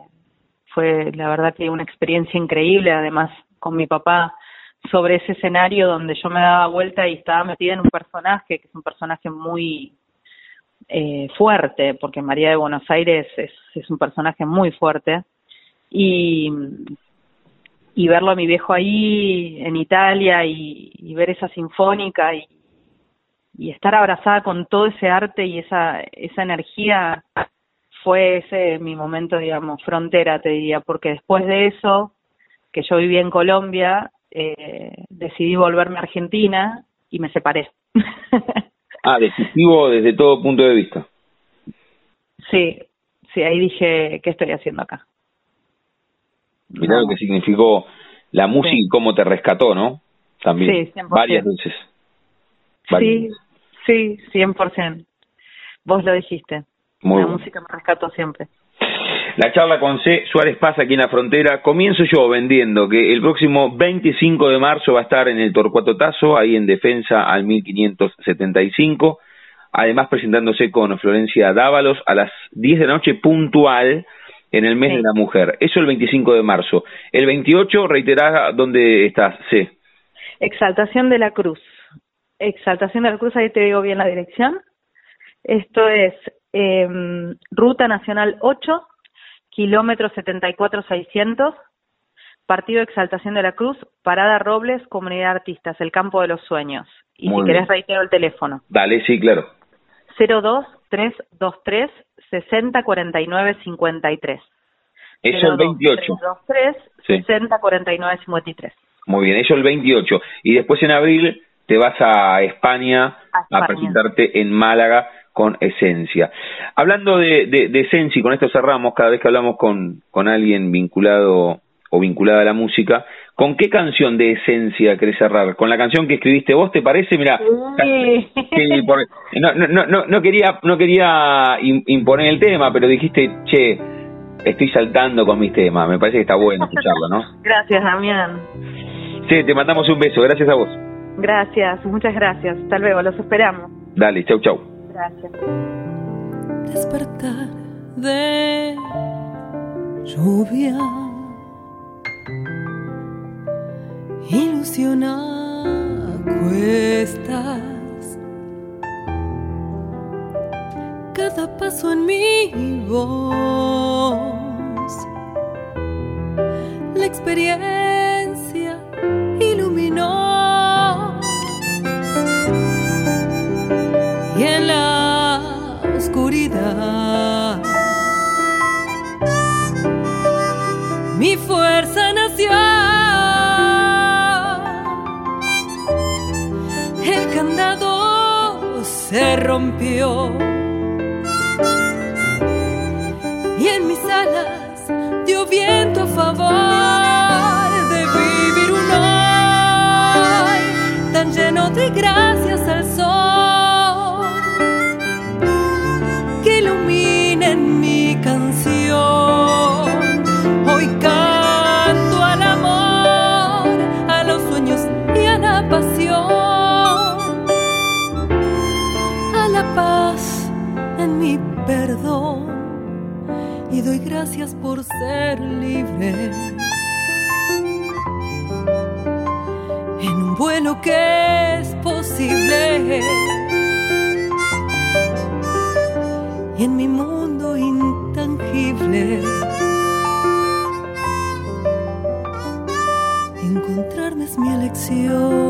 fue la verdad que una experiencia increíble, además con mi papá sobre ese escenario donde yo me daba vuelta y estaba metida en un personaje que es un personaje muy eh, fuerte, porque María de Buenos Aires es, es un personaje muy fuerte. Y y verlo a mi viejo ahí en Italia y, ver esa sinfónica y, y, estar abrazada con todo ese arte y esa esa energía fue ese mi momento digamos frontera te diría porque después de eso que yo vivía en Colombia eh, decidí volverme a Argentina y me separé ah decisivo desde todo punto de vista sí sí ahí dije qué estoy haciendo acá Mirá lo que significó la música y cómo te rescató, ¿no? También. Sí, Varias veces. Sí, sí, 100%. Vos lo dijiste. la música me rescató siempre. La charla con C. Suárez Paz aquí en la frontera. Comienzo yo vendiendo que el próximo 25 de marzo va a estar en el Torcuato Tazo, ahí en defensa al 1575. además presentándose con Florencia Dávalos a las 10 de la noche puntual en el mes Sí. de la mujer. Eso el 25 de marzo. El 28, reiterás dónde estás. Sí. Exaltación de la Cruz. Exaltación de la Cruz, ahí te digo bien la dirección. Esto es em, Ruta Nacional 8, kilómetro 74600, Partido Exaltación de la Cruz, Parada Robles, Comunidad Artistas, El Campo de los Sueños. Y Muy si bien. querés reitero el teléfono. Dale, sí, claro. 02323 6049 53. Eso el 28. 02323 Sí. 6049 53. Muy bien, eso el 28. Y después en abril te vas a España A presentarte en Málaga con Esencia. Hablando de, de, de Esencia, y con esto cerramos, cada vez que hablamos con, con alguien vinculado o vinculada a la música, ¿con qué canción de Esencia querés cerrar? ¿Con la canción que escribiste vos, te parece? Mira, Sí. No, no, no, no, quería, no quería im- imponer el tema, pero dijiste, che, estoy saltando con mis temas. Me parece que está bueno escucharlo, ¿no? Gracias, Damián. Sí, te mandamos un beso. Gracias a vos. Gracias, muchas gracias. Hasta luego, los esperamos. Dale, chau, chau. Gracias. despertar de lluvia. Ilusiona cuestas. Cada paso en mi voz. La experiencia mi fuerza nació. El candado se rompió. Y en mis alas dio viento a favor de vivir un hoy tan lleno de gracias gracias por ser libre. En un vuelo que es posible. y en mi mundo intangible encontrarme es mi elección.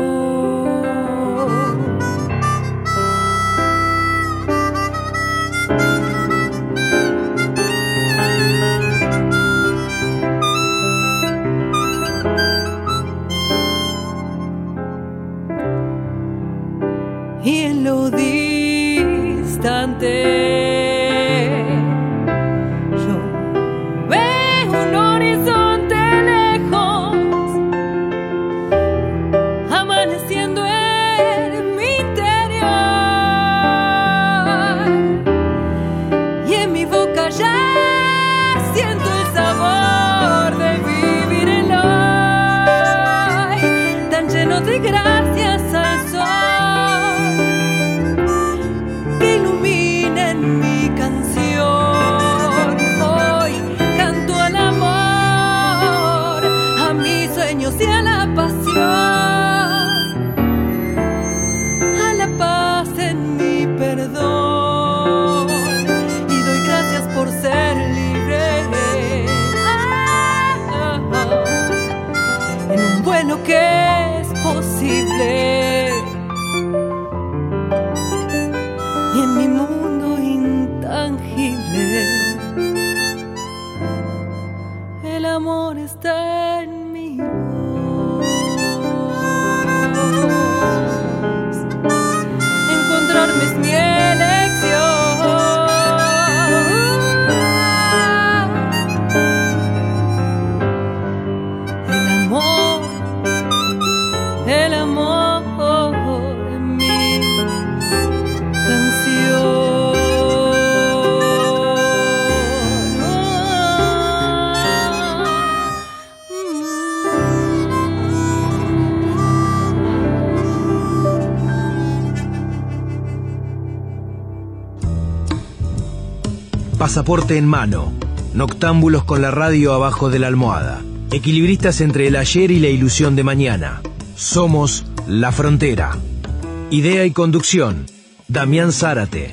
Pasaporte en mano, noctámbulos con la radio abajo de la almohada, equilibristas entre el ayer y la ilusión de mañana. Somos La Frontera. Idea y conducción, Damián Zárate.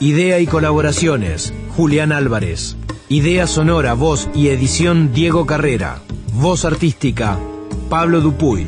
Idea y colaboraciones, Julián Álvarez. Idea sonora, voz y edición, Diego Carrera. Voz artística, Pablo Dupuy.